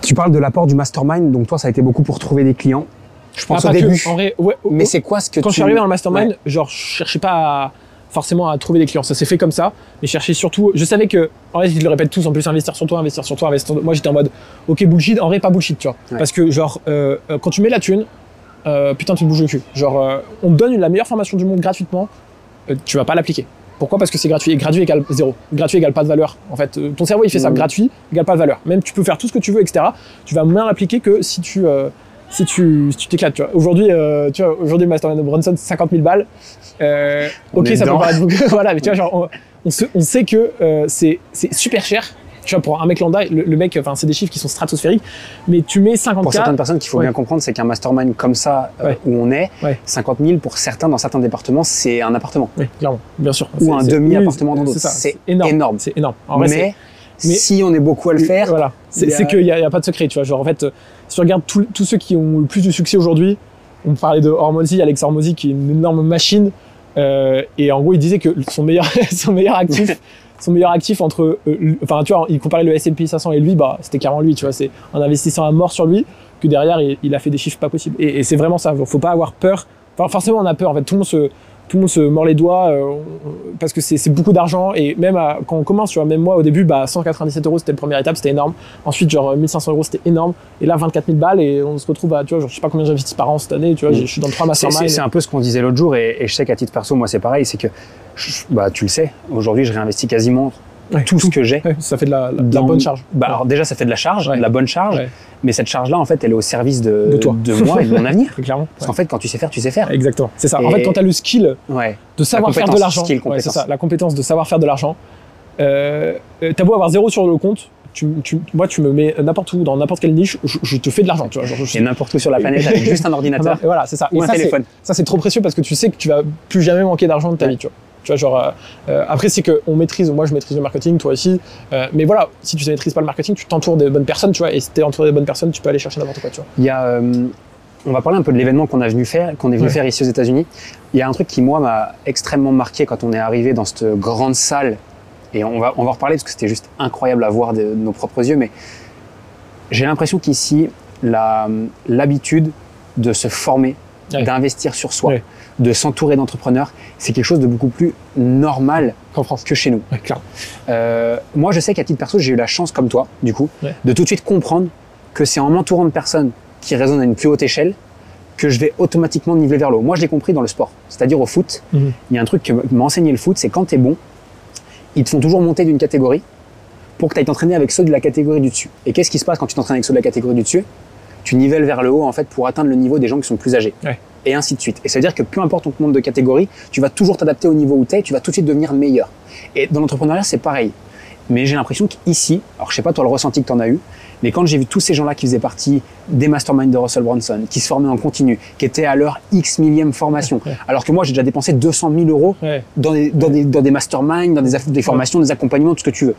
Tu parles de l'apport du mastermind, donc toi, ça a été beaucoup pour trouver des clients. Je pense Ah, au pas que, début. en vrai ouais, Mais c'est quoi ce que quand tu... je suis arrivé dans le mastermind Ouais. genre je cherchais pas à- forcément à trouver des clients ça s'est fait comme ça mais je cherchais surtout je savais que en vrai ils le répètent tous en plus investir sur toi investir sur toi investir sur toi. moi j'étais en mode ok bullshit en vrai pas bullshit tu vois Ouais. parce que genre euh, euh, quand tu mets la thune euh, putain tu te bouges le cul genre euh, on te donne la meilleure formation du monde gratuitement tu vas pas l'appliquer pourquoi? Parce que c'est gratuit. Et gratuit égale zéro. Gratuit égale pas de valeur. En fait, ton cerveau, il fait ça. Gratuit égale pas de valeur. Même tu peux faire tout ce que tu veux, etc. Tu vas moins l'appliquer que si tu si tu si t'éclates. tu vois. Aujourd'hui, euh, tu vois, aujourd'hui, le Mastermind de Bronson, 50 000 balles. Euh, ok, ça peut dedans. paraître beaucoup. voilà, mais tu vois, genre, on, on, se- on sait que euh, c'est super cher. Tu vois, pour un mec lambda, le, le mec, enfin, c'est des chiffres qui sont stratosphériques, mais tu mets 50K. Pour certaines personnes, qu'il faut Ouais. bien comprendre, c'est qu'un mastermind comme ça, euh, Ouais. où on est, Ouais. 50 000 pour certains, dans certains départements, c'est un appartement. Oui, clairement, bien sûr. Ou un demi-appartement dans d'autres. ça, C'est énorme. C'est énorme. En vrai, c'est- mais, si on est beaucoup à le faire, Voilà. C'est qu'il n'y a, a pas de secret, tu vois. Genre, en fait, euh, si tu regardes tous- ceux qui ont le plus de succès aujourd'hui, on parlait de Hormozy, Alex Hormozy, qui est une énorme machine. euh, et en gros, il disait que son meilleur, son meilleur actif, son meilleur actif entre, euh, enfin, tu vois, il comparait le S&P 500 et lui, bah, c'était carrément lui, tu vois. C'est en investissant à mort sur lui que derrière, il, il a fait des chiffres pas possibles. Et, et c'est vraiment ça. Faut pas avoir peur. Enfin, forcément, on a peur. En fait, tout le monde se, tout le monde se mord les doigts euh, parce que c'est beaucoup d'argent et même à- quand on commence, tu vois, même moi au début, bah 197 euros c'était la première étape, c'était énorme. Ensuite, genre 1500 euros c'était énorme et là 24 000 balles et on se retrouve à, tu vois, genre, je sais pas combien j'investis par an cette année, tu vois, je suis dans trois C'est- masterminds. C'est c'est un peu ce qu'on disait l'autre jour, et, et je sais qu'à titre perso, moi c'est pareil, c'est que, je- bah, tu le sais, aujourd'hui je réinvestis quasiment Ouais, tout ce que j'ai. Ouais, ça fait de la, la- de la dans- bonne charge. Bah, alors déjà ça fait de la charge, de la bonne charge, mais cette charge-là en fait elle est au service de, De toi. moi et de mon avenir. Clairement. Parce qu'en fait quand tu sais faire, tu sais faire. Exactement. C'est ça. En fait, quand tu as le skill de savoir faire de l'argent, c'est ça, la compétence de savoir faire de l'argent. Euh, euh, t'as beau avoir zéro sur le compte, tu, tu- moi tu me mets n'importe où dans n'importe quelle niche, je, je te fais de l'argent, tu vois. Genre, je Et n'importe où sur la planète avec juste un ordinateur voilà, c'est ça. ou Et un ça, téléphone. Ça, c'est trop précieux parce que tu sais que tu vas plus jamais manquer d'argent de ta Ouais. vie, tu vois. Tu vois, genre, euh, euh, après, c'est qu'on maîtrise, moi je maîtrise le marketing, toi aussi. Euh, mais voilà, si tu ne maîtrises pas le marketing, tu t'entoures des bonnes personnes, tu vois. Et si tu es entouré des bonnes personnes, tu peux aller chercher n'importe quoi, tu vois. Il y a, euh, on va parler un peu de l'événement qu'on a venu faire, qu'on est venu Ouais. faire ici aux États-Unis. Il y a un truc qui moi m'a extrêmement marqué quand on est arrivé dans cette grande salle, et on va on va en reparler parce que c'était juste incroyable à voir de, de nos propres yeux, mais j'ai l'impression qu'ici la- l'habitude de se former, Ouais. d'investir sur soi, Ouais. De s'entourer d'entrepreneurs, c'est quelque chose de beaucoup plus normal Qu'en France. que chez nous. Ouais, clair. Euh, moi, je sais qu'à titre perso, j'ai eu la chance, comme toi, du coup, Ouais. de tout de suite comprendre que c'est en m'entourant de personnes qui raisonnent à une plus haute échelle que je vais automatiquement niveler vers le haut. Moi, je l'ai compris dans le sport, c'est-à-dire au foot. Mhm. Il y a un truc que m'a enseigné le foot, c'est quand tu es bon, ils te font toujours monter d'une catégorie pour que tu ailles t'entraîner avec ceux de la catégorie du dessus. Et qu'est-ce qui se passe quand tu t'entraînes avec ceux de la catégorie du dessus? Tu nivelles vers le haut, en fait, pour atteindre le niveau des gens qui sont plus âgés. Ouais. Et ainsi de suite. Et ça veut dire que peu importe ton monde de catégorie, tu vas toujours t'adapter au niveau où tu es, tu vas tout de suite devenir meilleur. Et dans l'entrepreneuriat, c'est pareil. Mais j'ai l'impression qu'ici, alors je sais pas toi le ressenti que tu en as eu, mais quand j'ai vu tous ces gens-là qui faisaient partie des masterminds de Russell Brunson, qui se formaient en continu, qui étaient à leur X millième formation, Ouais. alors que moi j'ai déjà dépensé 200 000 euros Ouais. dans des, dans des, dans des masterminds, dans des, des formations, des accompagnements, tout ce que tu veux.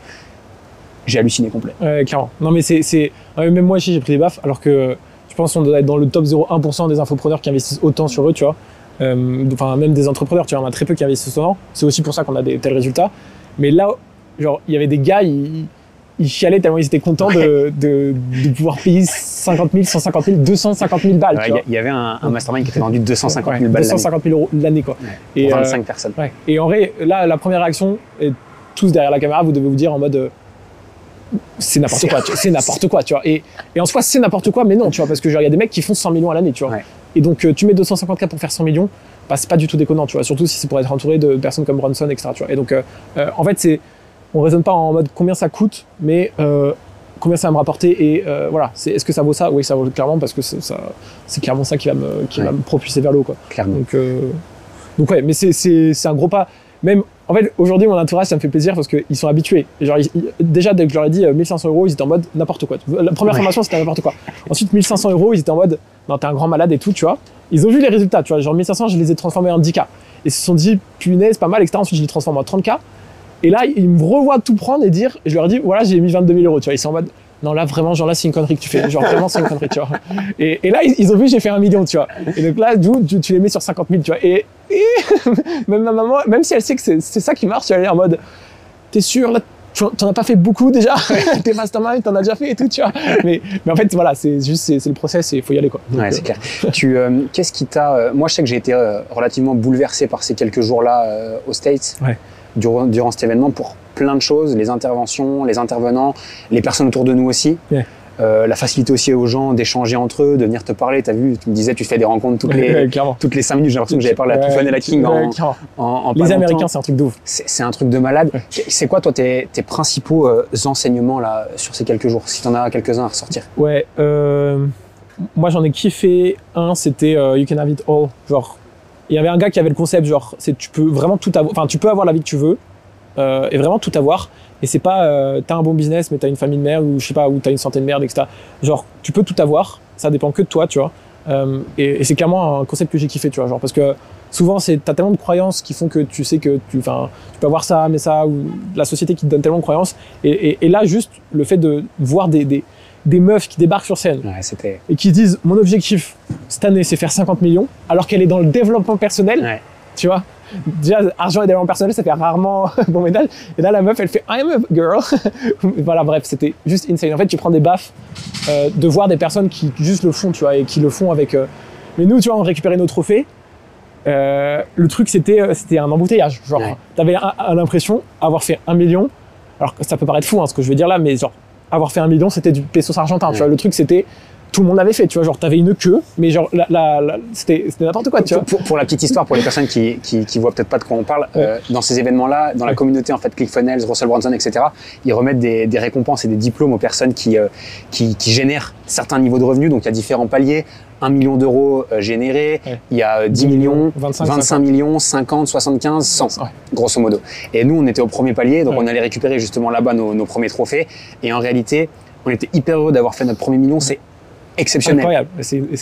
J'ai halluciné complet. Ouais, clairement. Non, mais c'est. même moi aussi, j'ai pris des baffes, alors que pense qu'on doit être dans le top 0,1% des infopreneurs qui investissent autant sur eux, tu vois. Euh, Enfin, même des entrepreneurs, tu vois, on a très peu qui investissent autant. C'est aussi pour ça qu'on a des tels résultats. Mais là, genre, il y avait des gars, ils, ils chialaient tellement ils étaient contents de, de, de pouvoir payer 50 000, 150 000, 250 000 balles, Ouais, Il y avait un, un mastermind qui était vendu 250 000 Ouais, balles 250 000 euros l'année, quoi. Et, pour euh, 25 personnes. Et en vrai, là, la première réaction, et tous derrière la caméra, vous devez vous dire en mode. C'est n'importe quoi, tu vois, c'est n'importe quoi, tu vois. Et, et en soi, c'est n'importe quoi, mais non, tu vois, parce que il y a des mecs qui font 100 millions à l'année, tu vois. Ouais. Et donc, euh, tu mets 250K pour faire 100 millions, bah, c'est pas du tout déconnant, tu vois. Surtout si c'est pour être entouré de personnes comme Bronson, etc., tu vois. Et donc, euh, euh, en fait, c'est. On raisonne pas en mode combien ça coûte, mais euh, combien ça va me rapporter. Et euh, voilà, c'est est-ce que ça vaut ça? Oui, ça vaut clairement, parce que c'est ça- c'est clairement ça qui va me, qui va me propulser vers le haut, quoi. Clairement. Donc, donc ouais, mais c'est- c'est c'est un gros pas. Même, en fait, aujourd'hui, mon entourage, ça me fait plaisir parce qu'ils sont habitués. Et genre, ils- ils- déjà, dès que je leur ai dit euh, 1500 euros, ils étaient en mode n'importe quoi. La première Ouais. formation, c'était n'importe quoi. Ensuite, 1500 euros, ils étaient en mode non, t'es un grand malade et tout, tu vois. Ils ont vu les résultats, tu vois. Genre, 1500, je les ai transformés en 10K. Et ils se sont dit, punaise, pas mal, etc. Ensuite, je les transforme en 30K. Et là, ils me revoient tout prendre et dire, je leur ai dit, voilà, j'ai mis 22 000 euros, tu vois. Ils sont en mode, non, là, vraiment, genre là, c'est une connerie que tu fais. Genre, vraiment, c'est une connerie, tu vois. Et, et là, ils, ils ont vu, j'ai fait un million, tu vois. Et donc là, du tu, tu les mets sur 50 000, tu vois. Et même ma maman, même si elle sait que c'est ça qui marche, elle est en mode, t'es sûr, là, tu- t'en as pas fait beaucoup déjà, tes masterminds, t'en as déjà fait et tout, tu vois? Mais, mais en fait, voilà, c'est juste, c'est le process et il faut y aller, quoi. Donc, Ouais, euh, c'est clair. tu, euh, qu'est-ce qui t'a. euh, moi, je sais que j'ai été euh, relativement bouleversé par ces quelques jours-là euh, aux States, Ouais. durant, durant cet événement, pour plein de choses les interventions, les intervenants, les personnes autour de nous aussi. Euh, la facilité aussi aux gens d'échanger entre eux, de venir te parler. Tu as vu, tu me disais, tu fais des rencontres toutes les, toutes les 5 minutes. J'ai l'impression que j'avais parlé à Tiffany et la King en, en, Les. Américains, c'est un truc de ouf. C'est un truc de malade. C'est quoi, toi, tes, tes principaux euh, enseignements là, sur ces quelques jours Si tu en as quelques-uns à ressortir? Ouais, euh, moi j'en ai kiffé un, c'était You Can Have It All. Genre, il y avait un gars qui avait le concept, genre, c'est tu peux vraiment tout avoir, enfin, tu peux avoir la vie que tu veux, euh, et vraiment tout avoir. Et c'est pas, euh, t'as un bon business, mais t'as une famille de merde, ou je sais pas, ou t'as une santé de merde, etc. Genre, tu peux tout avoir, ça dépend que de toi, tu vois. Euh, et, et c'est clairement un concept que j'ai kiffé, tu vois, genre, parce que souvent, c'est, t'as tellement de croyances qui font que tu sais que tu, enfin, tu peux avoir ça, mais ça, ou la société qui te donne tellement de croyances. Et, et, et là, juste le fait de voir des, des, des meufs qui débarquent sur scène Ouais, c'était. et qui disent mon objectif cette année c'est faire 50 millions alors qu'elle est dans le développement personnel Ouais. tu vois déjà argent et développement personnel ça fait rarement bon ménage. Et là la meuf elle fait I'm a girl. Voilà bref c'était juste insane. En fait tu prends des baffes euh, de voir des personnes qui juste le font tu vois et qui le font avec euh, mais nous tu vois on récupérait nos trophées. Euh, le truc c'était c'était un embouteillage. Genre Ouais. t'avais l'impression avoir fait un million. Alors que ça peut paraître fou hein, ce que je veux dire là mais genre avoir fait un million c'était du pesos argentin tu vois. Le truc c'était tout le monde l'avait fait tu vois genre t'avais une queue mais genre la, la- la- c'était c'était n'importe quoi tu vois Pour, la petite histoire, pour les personnes qui, qui, qui voient peut-être pas de quoi on parle, euh, dans ces événements-là, dans la communauté en fait, ClickFunnels, Russell Brunson, etc., ils remettent des, des récompenses et des diplômes aux personnes qui, euh, qui, qui génèrent certains niveaux de revenus. Donc il y a différents paliers. 1 million d'euros euh, générés, Ouais. il y a euh, 10 millions, 25, 25 millions, 50, 75, 100, Ouais. grosso modo. Et nous, on était au premier palier, donc Ouais. on allait récupérer justement là-bas nos, nos premiers trophées. Et en réalité, on était hyper heureux d'avoir fait notre premier million. C'est exceptionnel. incroyable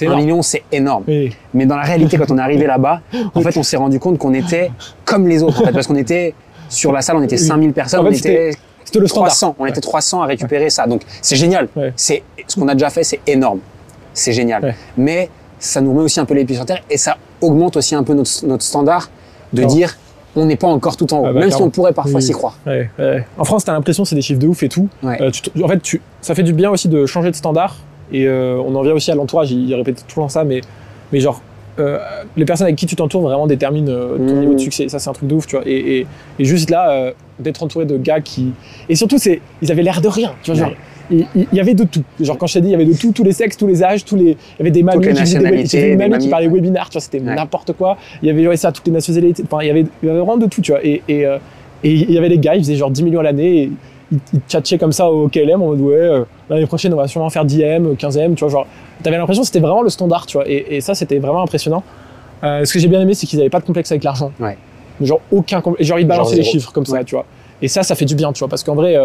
Un million, c'est énorme. Oui. Mais dans la réalité, quand on est arrivé là-bas, en fait, on s'est rendu compte qu'on était comme les autres, en fait, parce qu'on était sur la salle, on était Oui. 5000 personnes, En on était c'était le standard 300, on était 300 à récupérer ça. Donc, c'est génial. Ouais. C'est ce qu'on a déjà fait, c'est énorme. C'est génial. Ouais. Mais ça nous met aussi un peu les pieds sur terre et ça augmente aussi un peu notre, notre standard de dire on n'est pas encore tout en haut, Ah bah, même si on pourrait parfois Oui. s'y croire. En France, t'as l'impression que c'est des chiffres de ouf et tout. Euh, tu en fait, tu, ça fait du bien aussi de changer de standard. Et euh, on en vient aussi à l'entourage. Il, il répète tout le temps ça, mais, mais genre, euh, les personnes avec qui tu t'entoures vraiment déterminent euh, ton Mmh. niveau de succès. Ça, c'est un truc de ouf, tu vois. Et, et, et juste là, euh, d'être entouré de gars qui. Et surtout, c'est, ils avaient l'air de rien. Tu vois, genre, il, y avait de tout. Genre, quand je t'ai dit, il y avait de tout, tous les sexes, tous les âges, tous les. Il y avait des mamies les qui des des qui mamies. parlait webinar, tu vois, c'était Ouais. n'importe quoi. Il y avait ouais, ça, toutes les nationalités. Enfin, il y avait, il y avait vraiment de tout, tu vois. Et, et, et il y avait des gars, ils faisaient genre 10 millions à l'année. Et ils, ils tchatchaient comme ça au KLM en mode ouais, euh, l'année prochaine on va sûrement faire 10M, 15M, tu vois. Genre, t'avais l'impression que c'était vraiment le standard, tu vois. Et, et ça, c'était vraiment impressionnant. Euh, ce que j'ai bien aimé, c'est qu'ils n'avaient pas de complexe avec l'argent. Ouais. Genre, aucun complexe. Genre, ils balançaient les chiffres comme ça, Ouais. tu vois. Et ça, ça fait du bien, tu vois. Parce qu'en vrai,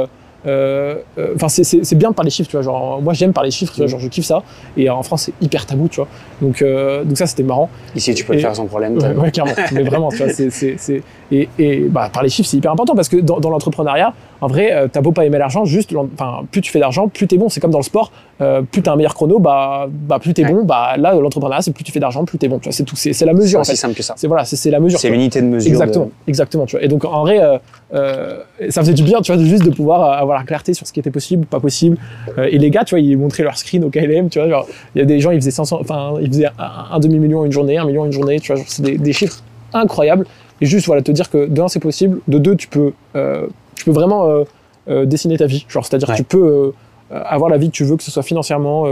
euh, enfin, c'est- bien de parler chiffres, tu vois. Genre, moi, j'aime parler chiffres, tu vois. Genre, je kiffe ça. Et en France, c'est hyper tabou, tu vois. Donc, donc ça, c'était marrant. Ici, tu peux le faire sans problème. Ouais, clairement. Mais vraiment, tu vois, c'est, et, bah, par les chiffres, c'est hyper important parce que dans l'entrepreneuriat, en vrai, euh, t'as beau pas aimer l'argent, juste, enfin, plus tu fais d'argent, plus t'es bon. C'est comme dans le sport, euh, plus t'as un meilleur chrono, bah, bah plus t'es Ouais. bon. Bah là, l'entrepreneuriat, c'est plus tu fais d'argent, plus t'es bon. Tu vois, c'est tout. C'est, c'est la C'est mesure en aussi fait. simple que ça. C'est voilà, c'est, c'est la mesure. C'est l'unité de mesure. Exactement, de- exactement. Tu vois. Et donc en vrai, euh, euh, ça faisait du bien, tu vois, juste de pouvoir euh, avoir la clarté sur ce qui était possible, pas possible. Euh, et les gars, tu vois, ils montraient leur screen au KLM, tu vois, il y a des gens, ils faisaient 500, enfin, ils faisaient un, un demi-million une journée, un million une journée, tu vois, c'est des, des chiffres incroyables. Et juste, voilà, te dire que de un, c'est possible, de deux, tu peux, euh, tu peux vraiment euh, euh, dessiner ta vie. Genre, c'est-à-dire, Ouais. tu peux euh, avoir la vie que tu veux, que ce soit financièrement,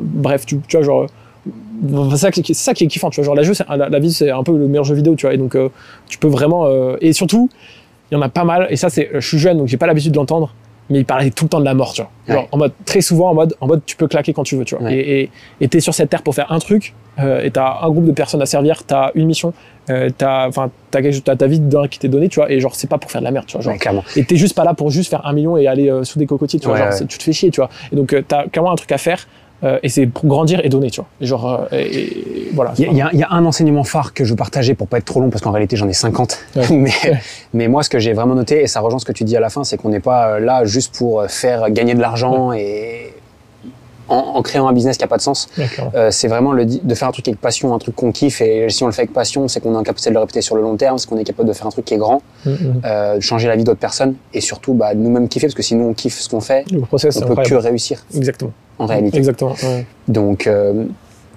bref, tu, tu vois, genre. C'est ça, qui- c'est ça qui est kiffant, tu vois. Genre, la, jeu, la, la vie, c'est un peu le meilleur jeu vidéo, tu vois. Et donc, tu peux vraiment. et surtout, il y en a pas mal. Et ça, c'est. Je suis jeune, donc j'ai pas l'habitude de l'entendre. Mais il parlait tout le temps de la mort, tu vois. Genre, Ouais. en mode, très souvent, en mode, en mode, tu peux claquer quand tu veux, tu vois. Ouais. Et et- et t'es sur cette terre pour faire un truc, euh, et t'as un groupe de personnes à servir, t'as une mission, euh, t'as, enfin, t'as, quelque chose- t'as ta vie dedans qui t'est donnée, tu vois. Et genre, c'est pas pour faire de la merde, tu vois. Genre, Ouais, clairement. et t'es juste pas là pour juste faire un million et aller euh, sous des cocotiers, tu vois. Genre, tu te fais chier, tu vois. Et donc, euh, t'as clairement un truc à faire, euh, et c'est pour grandir et donner, tu vois. Et genre, euh, et, et voilà. Il y, a- y y un enseignement phare que je veux partager pour pas être trop long parce qu'en réalité j'en ai 50. Ouais. mais, Ouais. mais moi ce que j'ai vraiment noté et ça rejoint ce que tu dis à la fin, c'est qu'on n'est pas euh, là juste pour euh, faire gagner de l'argent et en, en créant un business qui a pas de sens. Euh, c'est vraiment le, de faire un truc avec passion, un truc qu'on kiffe et si on le fait avec passion, c'est qu'on est en capacité de le répéter sur le long terme, c'est qu'on est capable de faire un truc qui est grand, Mm, mm. euh, de changer la vie d'autres personnes et surtout bah, nous-mêmes kiffer parce que sinon on kiffe ce qu'on fait, Le process, on peut que réussir Exactement. en réalité. Exactement. ouais. Donc, euh,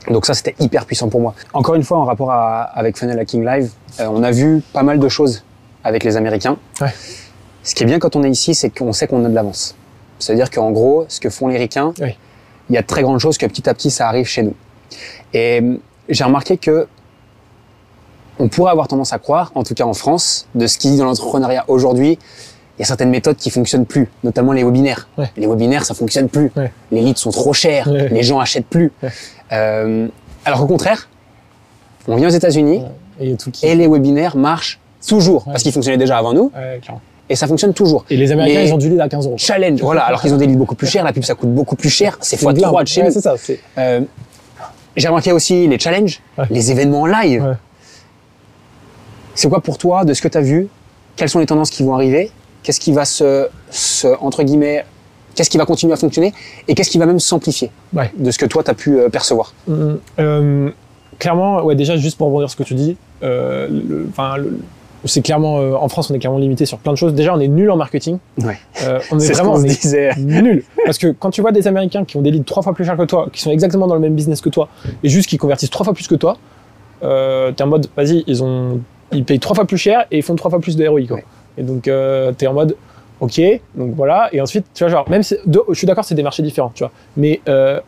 donc ça, c'était hyper puissant pour moi. Encore une fois, en rapport à- avec Funnel Hacking Live, euh, on a vu pas mal de choses avec les Américains. Ouais. Ce qui est bien quand on est ici, c'est qu'on sait qu'on a de l'avance. C'est-à-dire qu'en gros, ce que font les Ricains. Il y a de très grandes choses que petit à petit, ça arrive chez nous. Et euh, j'ai remarqué que on pourrait avoir tendance à croire, en tout cas en France, de ce qui dit dans l'entrepreneuriat aujourd'hui, il y a certaines méthodes qui fonctionnent plus, notamment les webinaires. Ouais. Les webinaires, ça fonctionne plus. Ouais. Les leads sont trop chers, Ouais. les gens achètent plus. Euh, alors au contraire, on vient aux États-Unis Et et les webinaires marchent toujours parce qu'ils fonctionnaient déjà avant nous. Et ça fonctionne toujours. Et les Américains, Mais- ils ont du lead à 15 euros. Challenge, voilà, alors qu'ils ont des leads beaucoup plus chers, la pub ça coûte beaucoup plus cher, c'est fois de l'or. 3 de chez Ouais, c'est ça. Euh, J'ai remarqué aussi les challenges, Ouais. les événements en live. Ouais. C'est quoi pour toi, de ce que tu as vu Quelles sont les tendances qui vont arriver Qu'est-ce qui va se, se- entre guillemets, qu'est-ce qui va continuer à fonctionner Et qu'est-ce qui va même s'amplifier Ouais. de ce que toi tu as pu euh, percevoir? Mm, euh, clairement, ouais, déjà, juste pour rebondir ce que tu dis, euh, le- enfin, le- c'est clairement, euh, en France, on est clairement limité sur plein de choses. Déjà, on est nul en marketing. Ouais. Euh, on est, vraiment qu'on on se est disait. nul. Parce que quand tu vois des Américains qui ont des leads trois fois plus chers que toi, qui sont exactement dans le même business que toi, et juste qui convertissent trois fois plus que toi, euh, t'es en mode, vas-y, ils ont, ils payent trois fois plus cher et ils font trois fois plus de ROI, quoi. Ouais. Et donc, euh, t'es en mode, ok, donc voilà. Et ensuite, tu vois, genre, même si, de- je suis d'accord, c'est des marchés différents, tu vois. Mais euh,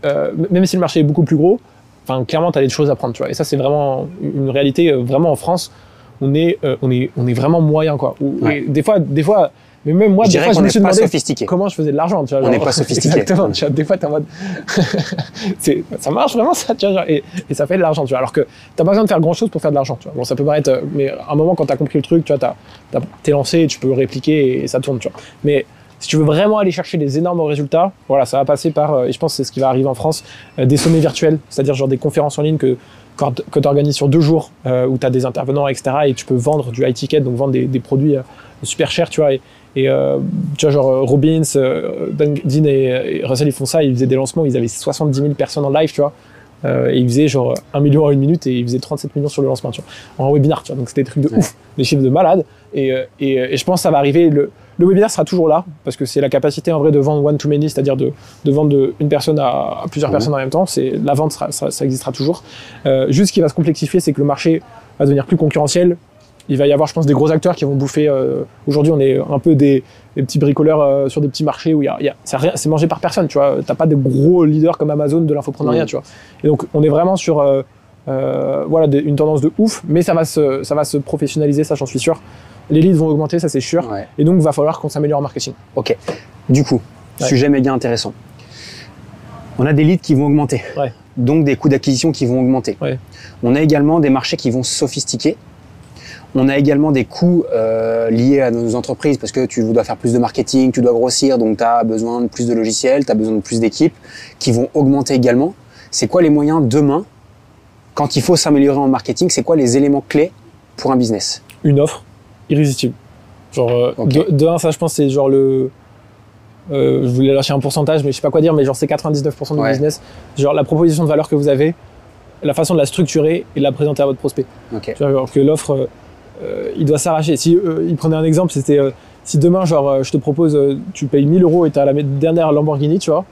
même si le marché est beaucoup plus gros, enfin, clairement, t'as des choses à prendre, tu vois. Et ça, c'est vraiment une réalité, vraiment en France, on est, euh, on est, on est vraiment moyen, quoi. Ou- Ouais. et des fois, des fois, mais même moi, Je des fois, je me suis demandé sophistiqué. comment je faisais de l'argent. On n'est pas sophistiqué. Exactement. Tu vois, des fois, t'es en mode. ça marche vraiment, ça, tu vois, genre, et, et ça fait de l'argent, tu vois. Alors que t'as pas besoin de faire grand chose pour faire de l'argent, tu vois. Bon, ça peut paraître. euh, Mais à un moment, quand t'as compris le truc, tu vois, t'es lancé, tu peux répliquer et ça tourne, tu vois. Mais si tu veux vraiment aller chercher des énormes résultats, voilà, ça va passer par, euh, et je pense que c'est ce qui va arriver en France, euh, des sommets virtuels, c'est-à-dire genre des conférences en ligne que, quand- que tu organises sur deux jours, euh, où tu as des intervenants, etc., et tu peux vendre du high ticket, donc vendre des, des produits euh, super chers, tu vois. Et, et, euh, tu vois, genre Robbins, Dan- Dean et, et Russell, ils font ça, ils faisaient des lancements, ils avaient 70 000 personnes en live, tu vois. Et ils faisaient genre 1 million en une minute et ils faisaient 37 millions sur le lancement, tu vois, en webinaire, tu vois. Donc c'était des trucs de Ouais. ouf, des chiffres de malade. Et, et, et je pense que ça va arriver. Le, le webinaire sera toujours là parce que c'est la capacité en vrai de vendre one to many, c'est-à-dire de, de vendre de une personne à, à plusieurs Mhm. personnes en même temps. C'est la vente, sera- ça, ça existera toujours. Euh, juste ce qui va se complexifier, c'est que le marché va devenir plus concurrentiel. Il va y avoir, je pense, des gros acteurs qui vont bouffer. euh, Aujourd'hui, on est un peu des, des petits bricoleurs euh, sur des petits marchés où il y a, il y a- c'est mangé par personne. Tu vois, t'as pas de gros leaders comme Amazon de l'infopreneuriat. Mhm. Tu vois. Et donc, on est vraiment sur euh, voilà une tendance de ouf, mais ça va se, ça va se professionnaliser, ça j'en suis sûr. Les leads vont augmenter, ça c'est sûr. Ouais. Et donc, il va falloir qu'on s'améliore en marketing. Ok. Du coup, Ouais. sujet méga intéressant. On a des leads qui vont augmenter. Ouais. Donc des coûts d'acquisition qui vont augmenter. On a également des marchés qui vont se sophistiquer. On a également des coûts euh, liés à nos entreprises parce que tu dois faire plus de marketing, tu dois grossir, donc tu as besoin de plus de logiciels, tu as besoin de plus d'équipes qui vont augmenter également. C'est quoi les moyens demain, quand il faut s'améliorer en marketing, c'est quoi les éléments clés pour un business? Une offre irrésistible. Genre, euh, de, de un, ça je pense c'est genre le. euh, je voulais lâcher un pourcentage, mais je sais pas quoi dire, mais genre c'est 99% du Ouais. business. Genre la proposition de valeur que vous avez, la façon de la structurer et de la présenter à votre prospect. Ok. Tu vois, alors que l'offre, euh, il doit s'arracher. Si euh, il prenait un exemple, c'était si demain, genre, je te propose, tu payes 1000 euros et tu as la dernière Lamborghini, tu vois,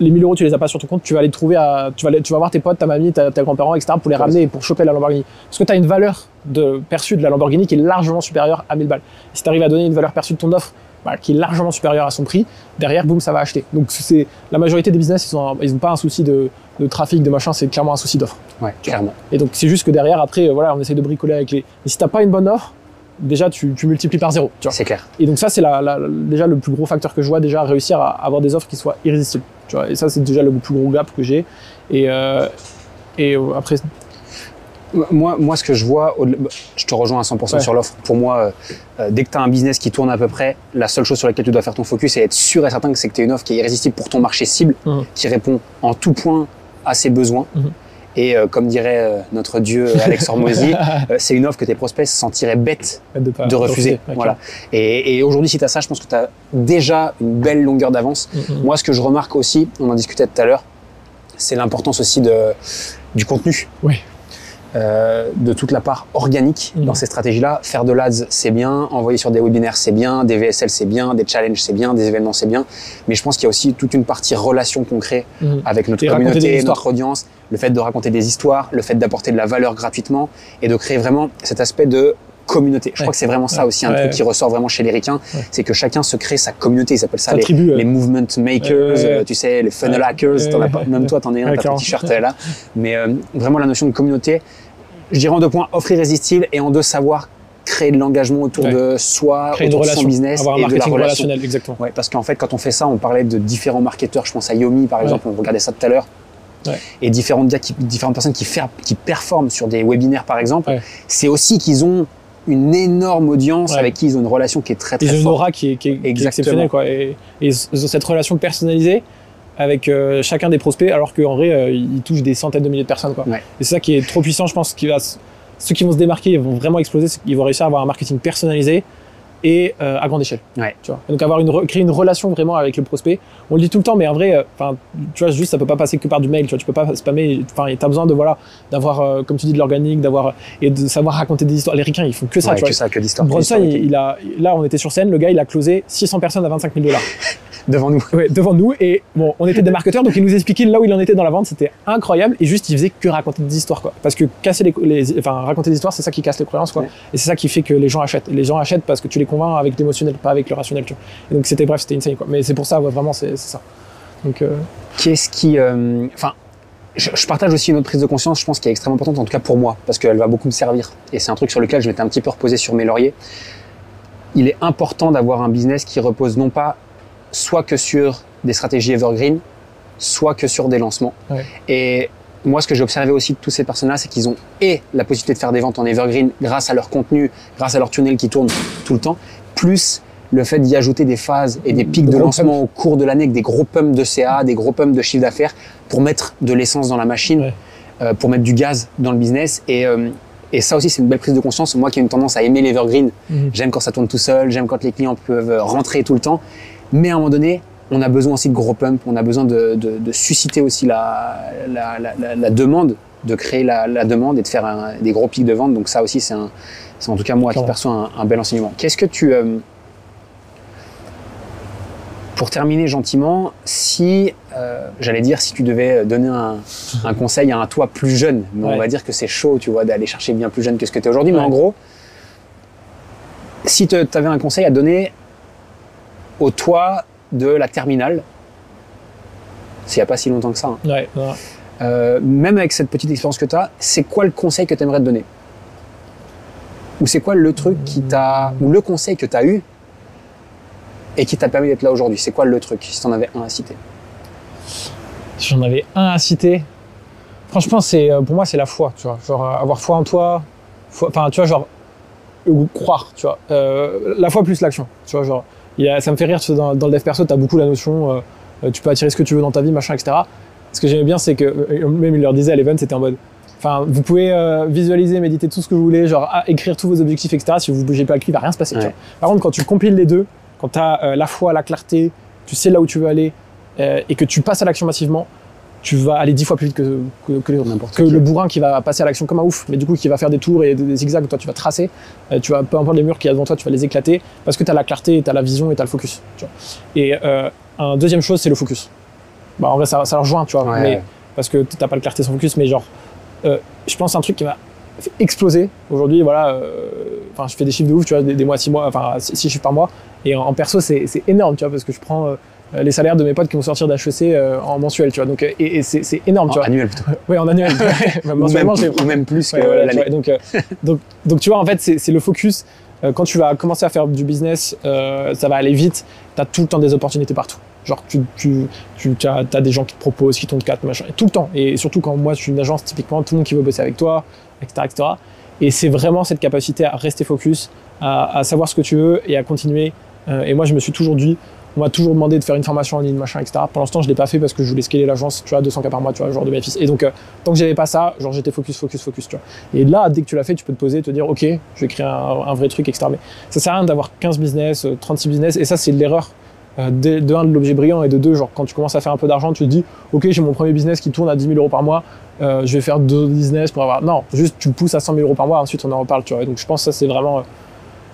les 1000 euros, tu les as pas sur ton compte, tu vas les trouver à. Tu vas, les- tu vas voir tes potes, ta mamie, ta- tes grands-parents, etc., pour les Ouais. ramener et pour choper la Lamborghini. Parce que tu as une valeur de, perçue de la Lamborghini qui est largement supérieure à 1000 balles. Et si tu arrives à donner une valeur perçue de ton offre bah, qui est largement supérieure à son prix, derrière, boum, ça va acheter. Donc, c'est la majorité des business, ils n'ont ils ont pas un souci de, de trafic, de machin, c'est clairement un souci d'offre. Ouais, clairement. Et donc c'est juste que derrière, après, euh, voilà, on essaye de bricoler avec les. Et si t'as pas une bonne offre, déjà tu, tu multiplies par zéro. C'est clair. Et donc ça, c'est la, la- déjà le plus gros facteur que je vois, déjà réussir à avoir des offres qui soient irrésistibles. Tu vois. Et ça, c'est déjà le plus gros gap que j'ai. Et, euh, et euh, après, Moi, moi, ce que je vois, au- je te rejoins à 100% Ouais. sur l'offre. Pour moi, euh, dès que tu as un business qui tourne à peu près, la seule chose sur laquelle tu dois faire ton focus, c'est être sûr et certain que c'est que tu as une offre qui est irrésistible pour ton marché cible, Mhm. qui répond en tout point à ses besoins. Mhm. Et euh, comme dirait euh, notre dieu Alex Hormozy, euh, c'est une offre que tes prospects se sentiraient bêtes de, pas- de refuser. Voilà. Et, et aujourd'hui, si tu as ça, je pense que tu as déjà une belle longueur d'avance. clairement. Mhm. Moi, ce que je remarque aussi, on en discutait tout à l'heure, c'est l'importance aussi de, du contenu. Oui. Euh, de toute la part organique Mhm. dans ces stratégies-là. Faire de l'ADS, c'est bien. Envoyer sur des webinaires, c'est bien. Des VSL, c'est bien. Des challenges, c'est bien. Des événements, c'est bien. Mais je pense qu'il y a aussi toute une partie relation concrète Mhm. avec notre Et communauté, notre audience, le fait de raconter des histoires, le fait d'apporter de la valeur gratuitement et de créer vraiment cet aspect de communauté. Je Ouais. crois que c'est vraiment ça aussi un truc qui ressort vraiment chez les ricains, c'est que chacun se crée sa communauté. Ils appellent ça les, tribu, ouais. les movement makers, tu sais, les funnel hackers. as pas- même toi, t'en es un, t'as ton t-shirt là. Mais euh, vraiment la notion de communauté, je dirais en deux points, offre irrésistible et en deux savoir créer de l'engagement autour Ouais. de soi, Créer autour de son relation, business avoir un et de la marketing relation. relationnel, exactement. Ouais, parce qu'en fait, quand on fait ça, on parlait de différents marketeurs. Je pense à Yomi, par Ouais. exemple, on regardait ça tout à l'heure. Ouais. Et différentes, personnes qui, fer- qui performent sur des webinaires, par exemple, c'est aussi qu'ils ont une énorme audience Ouais. avec qui ils ont une relation qui est très très Ils ont une forte. aura qui est, qui est- qui est Exactement. exceptionnelle, quoi. Et, et ils ont cette relation personnalisée avec euh, chacun des prospects, alors qu'en vrai, euh, ils touchent des centaines de milliers de personnes, quoi. Ouais. Et c'est ça qui est trop puissant, je pense, qui va, ceux qui vont se démarquer, ils vont vraiment exploser, qu'ils vont réussir à avoir un marketing personnalisé et euh, à grande échelle. Ouais. Tu vois. Et donc avoir une créer une relation vraiment avec le prospect. On le dit tout le temps, mais en vrai, euh, enfin, tu vois, juste ça peut pas passer que par du mail. Tu vois, tu peux pas spammer. Enfin, t'as besoin de voilà, d'avoir, euh, comme tu dis, de l'organique, d'avoir et de savoir raconter des histoires. Les ricains, ils font que ça. Ouais, tu vois. que ça, que d'histoire. que Bronson, il a, là, on était sur scène, le gars, il a closé 600 personnes à 25 000 dollars. Devant nous. Ouais, devant nous. Et bon, on était des marketeurs, donc il nous expliquait là où il en était dans la vente, c'était incroyable. Et juste, il faisait que raconter des histoires, quoi. Parce que casser les, les- enfin, raconter des histoires, c'est ça qui casse les croyances, quoi. Ouais. Et c'est ça qui fait que les gens achètent. Les gens achètent parce que tu les convaincs avec l'émotionnel, pas avec le rationnel, tu vois. Et donc c'était, bref, c'était insane, quoi. Mais c'est pour ça, ouais, vraiment, c'est ça. Donc, euh, Qu'est-ce qui. euh, Enfin, je, je partage aussi une autre prise de conscience, je pense, qui est extrêmement importante, en tout cas pour moi, parce qu'elle va beaucoup me servir. Et c'est un truc sur lequel je m'étais un petit peu reposé sur mes lauriers. Il est important d'avoir un business qui repose non pas soit que sur des stratégies evergreen, soit que sur des lancements. Ouais. Et moi, ce que j'ai observé aussi de tous ces personnes-là, c'est qu'ils ont et la possibilité de faire des ventes en evergreen grâce à leur contenu, grâce à leur tunnel qui tourne tout le temps, plus le fait d'y ajouter des phases et des pics de lancement au cours de l'année avec des gros pumps de CA, des gros pumps de chiffre d'affaires pour mettre de l'essence dans la machine, Ouais. euh, pour mettre du gaz dans le business. Et, euh, et ça aussi, c'est une belle prise de conscience. Moi qui ai une tendance à aimer l'evergreen, Mhm. j'aime quand ça tourne tout seul, j'aime quand les clients peuvent rentrer tout le temps. Mais à un moment donné, on a besoin aussi de gros pumps, on a besoin de, de- de susciter aussi la, la, la- la- la demande, de créer la, demande et de faire un- des gros pics de vente. Donc ça aussi, c'est en tout cas moi qui perçois un, un bel enseignement. Qu'est-ce que tu... euh, pour terminer gentiment, si, euh, j'allais dire, si tu devais donner un, un conseil à un toi plus jeune, mais on va dire que c'est chaud, tu vois, d'aller chercher bien plus jeune que ce que tu es aujourd'hui, mais en gros, si tu avais un conseil à donner au toi de la terminale, c'est il n'y a pas si longtemps que ça, hein, ouais, ouais. euh, même avec cette petite expérience que tu as, c'est quoi le conseil que tu aimerais te donner? Ou c'est quoi le truc qui t'a. Ou le conseil que tu as eu et qui t'a permis d'être là aujourd'hui? C'est quoi le truc, si tu en avais un à citer? Si j'en avais un à citer, franchement, c'est euh, pour moi, c'est la foi, tu vois. Genre, euh, avoir foi en toi, enfin, tu vois, genre, ou croire, tu vois. Euh, la foi plus l'action, tu vois, genre, il y a, ça me fait rire, dans, dans le dev perso, tu as beaucoup la notion, euh, euh, tu peux attirer ce que tu veux dans ta vie, machin, etc. Ce que j'aimais bien, c'est que, euh, même il leur disait à l'event, c'était en mode, enfin, vous pouvez euh, visualiser, méditer tout ce que vous voulez, genre, ah, écrire tous vos objectifs, etc. Si vous bougez pas le cul, il va rien se passer, Ouais. Par contre, quand tu compiles les deux, quand tu as la foi, la clarté, tu sais là où tu veux aller, euh, et que tu passes à l'action massivement, tu vas aller dix fois plus vite que, que, que les autres. Que le bourrin qui va passer à l'action comme un ouf, mais du coup qui va faire des tours et des, zigzags, toi tu vas tracer, euh, tu vas, peu importe les murs qu'il y a devant toi, tu vas les éclater, parce que tu as la clarté, tu as la vision et tu as le focus. Tu vois. Et euh, un deuxième chose, c'est le focus. Bah, en vrai, ça, ça rejoint, tu vois, Ouais, mais, ouais. parce que t'as pas de clarté sans focus, mais genre, euh, je pense un truc qui m'a fait exploser aujourd'hui, voilà, euh, enfin, je fais des chiffres de ouf, tu vois, des, des mois, six mois, enfin, six, chiffres par mois, et en, en perso, c'est c'est énorme, tu vois, parce que je prends euh, les salaires de mes potes qui vont sortir d'HEC euh, en mensuel, tu vois, donc, euh, et, et c'est c'est énorme, tu En vois. annuel plutôt. Ouais, en annuel. Bah, Ou même, ou même plus que voilà, l'année. donc, euh, donc, donc, tu vois, en fait, c'est c'est le focus. Euh, quand tu vas commencer à faire du business, euh, ça va aller vite. Tu as tout le temps des opportunités partout. Genre, tu, tu, tu as, des gens qui te proposent, qui t'ont de 4, machin, et tout le temps. Et surtout quand moi, je suis une agence, typiquement, tout le monde qui veut bosser avec toi, etc. etc. Et c'est vraiment cette capacité à rester focus, à, à savoir ce que tu veux et à continuer. Euh, et moi, je me suis toujours dit, on m'a toujours demandé de faire une formation en ligne, machin, etc. Pour l'instant, je l'ai pas fait parce que je voulais scaler l'agence, tu vois, 200 k par mois, tu vois, genre de bénéfice. Et donc, euh, tant que j'avais pas ça, genre j'étais focus, focus, focus, tu vois. Et là, dès que tu l'as fait, tu peux te poser, te dire, ok, je vais créer un, vrai truc, etc. Mais ça sert à rien d'avoir 15 business, euh, 36 business, et ça, c'est l'erreur. euh, de, de un, de l'objet brillant, et de deux, genre quand tu commences à faire un peu d'argent, tu te dis, ok, j'ai mon premier business qui tourne à 10 000 euros par mois, euh, je vais faire deux business pour avoir. Non, juste tu pousses à 100 000 euros par mois, ensuite on en reparle, tu vois. Et donc je pense que ça, c'est vraiment.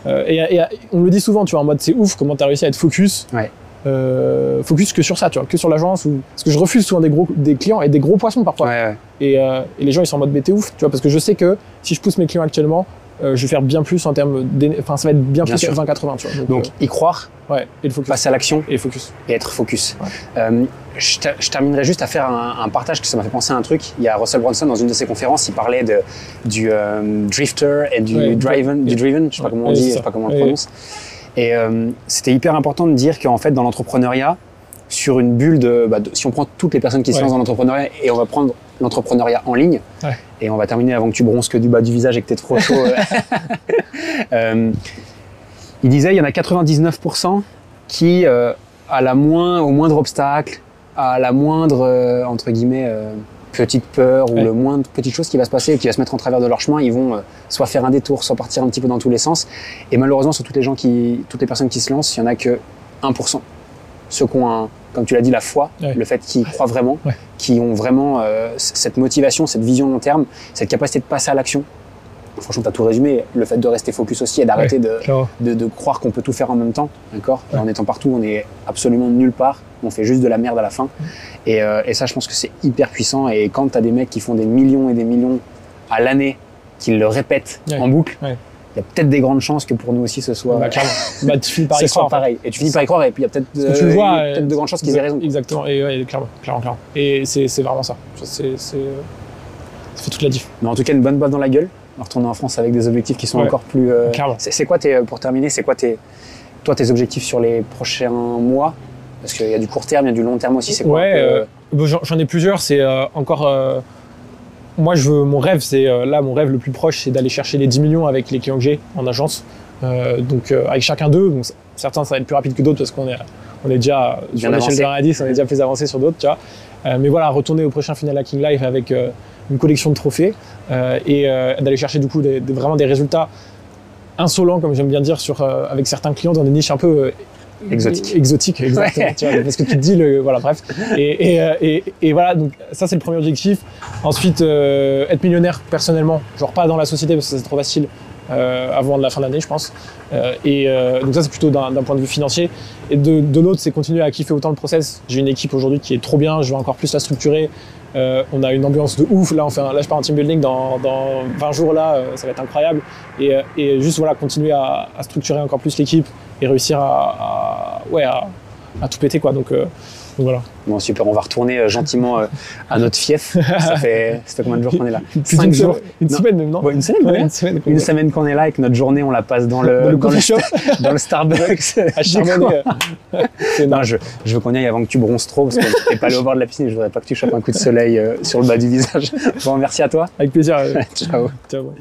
Euh, et, et- on me le dit souvent, tu vois, en mode c'est ouf comment tu as réussi à être focus. Ouais. Euh, focus que sur ça, tu vois, que sur l'agence. Ou... Parce que je refuse souvent des, gros, des clients et des gros poissons parfois. Ouais, ouais. Et, euh, et les gens ils sont en mode mais t'es ouf, tu vois, parce que je sais que si je pousse mes clients actuellement, je vais faire bien plus en termes. Enfin, ça va être bien, Bien plus sûr. que 20-80, tu vois. Donc, Donc, y croire, euh, ouais, et le focus. passer à l'action Et focus. et être focus. Ouais. Euh, je, ter- je terminerai juste à faire un, un partage que ça m'a fait penser à un truc. Il y a Russell Brunson dans une de ses conférences, il parlait de, du euh, drifter et du Ouais, driven, du driven, je sais pas comment on dit, je sais pas comment on le prononce. Et euh, c'était hyper important de dire qu'en fait dans l'entrepreneuriat, sur une bulle de, bah, de- si on prend toutes les personnes qui se lancent dans l'entrepreneuriat et on va prendre l'entrepreneuriat en ligne. Ouais. Et on va terminer avant que tu bronzes que du bas du visage et que tu trop chaud. Euh, il disait il y en a 99% qui, euh, à la moins, au moindre obstacle, à la moindre, euh, entre guillemets, petite peur ou le moindre petite chose qui va se passer et qui va se mettre en travers de leur chemin, ils vont soit faire un détour, soit partir un petit peu dans tous les sens. Et malheureusement, sur toutes les gens qui, toutes les personnes qui se lancent, il y en a que 1%. Ceux qui ont, un, comme tu l'as dit, la foi, Ouais. le fait qu'ils croient vraiment, Ouais. qui ont vraiment euh, cette motivation, cette vision long terme, cette capacité de passer à l'action. Franchement, tu as tout résumé. Le fait de rester focus aussi et d'arrêter de, Clairement. de, de croire qu'on peut tout faire en même temps, d'accord? En étant partout, on est absolument nulle part. On fait juste de la merde à la fin. Et, euh, et ça, je pense que c'est hyper puissant. Et quand tu as des mecs qui font des millions et des millions à l'année, qui le répètent en boucle, il y a peut-être des grandes chances que pour nous aussi ce soit, Bah. Bah, tu finis par y croire. pareil. Et tu finis par y croire. Et puis il y a peut-être euh, euh, de grandes chances qu'ils aient raison. Exactement, et ouais, clairement, clairement, clairement. Et c'est vraiment ça. C'est, euh, ça fait toute la diff. Mais en tout cas, une bonne boîte dans la gueule. En retournant en France avec des objectifs qui sont Ouais. encore plus. euh, Clairement. c'est quoi tes, pour terminer, c'est quoi tes, toi tes objectifs sur les prochains mois? Parce qu'il y a du court terme, il y a du long terme aussi. C'est quoi Ouais, euh, J'en ai plusieurs. C'est euh, encore. Moi, je veux, mon rêve, c'est euh, là, mon rêve le plus proche, c'est d'aller chercher les 10 millions avec les clients que j'ai en agence. Euh, donc, euh, avec chacun d'eux. Donc, certains, ça va être plus rapide que d'autres parce qu'on est, on est déjà Bien sur l'échelle de 1 à 10, on est déjà plus avancé sur d'autres, tu vois. Euh, mais voilà, retourner au prochain final Hacking Life avec une collection de trophées et d'aller chercher du coup des- des- vraiment des résultats insolents, comme j'aime bien dire, sur, avec certains clients dans des niches un peu Exotiques. Exotiques, exactement. Ouais. tu vois, parce que tu te dis, le, voilà, bref. Et, et, euh, et- et voilà, donc ça c'est le premier objectif. Ensuite, euh, être millionnaire personnellement, genre pas dans la société parce que c'est trop facile euh, avant la fin de l'année, je pense. Euh, et euh, donc ça c'est plutôt d'un point de vue financier. Et de, de l'autre, c'est continuer à kiffer autant le process. J'ai une équipe aujourd'hui qui est trop bien, je vais encore plus la structurer. Euh, on a une ambiance de ouf. Là, on fait un, là, je pars en team building dans, dans 20 jours. Là, euh, ça va être incroyable. Et, et juste voilà, continuer à, à structurer encore plus l'équipe et réussir à, à- ouais, à, à tout péter quoi. Donc, euh, donc voilà. Bon, super, on va retourner euh, gentiment euh, à notre fief. Ça fait, ça fait combien de jours qu'on est là? Plus Cinq d'une jours. Une Non. semaine même, non? Ouais, Une semaine, Ouais, une semaine. Une qu'on est là et que notre journée, on la passe dans le, Dans le shop. dans le Starbucks. à charbonner. Non, je, je veux qu'on y aille avant que tu bronzes trop parce que t'es pas allé au bord de la piscine et je voudrais pas que tu chopes un coup de soleil euh, sur le bas du visage. Bon, merci à toi. Avec plaisir. Ciao. Ciao.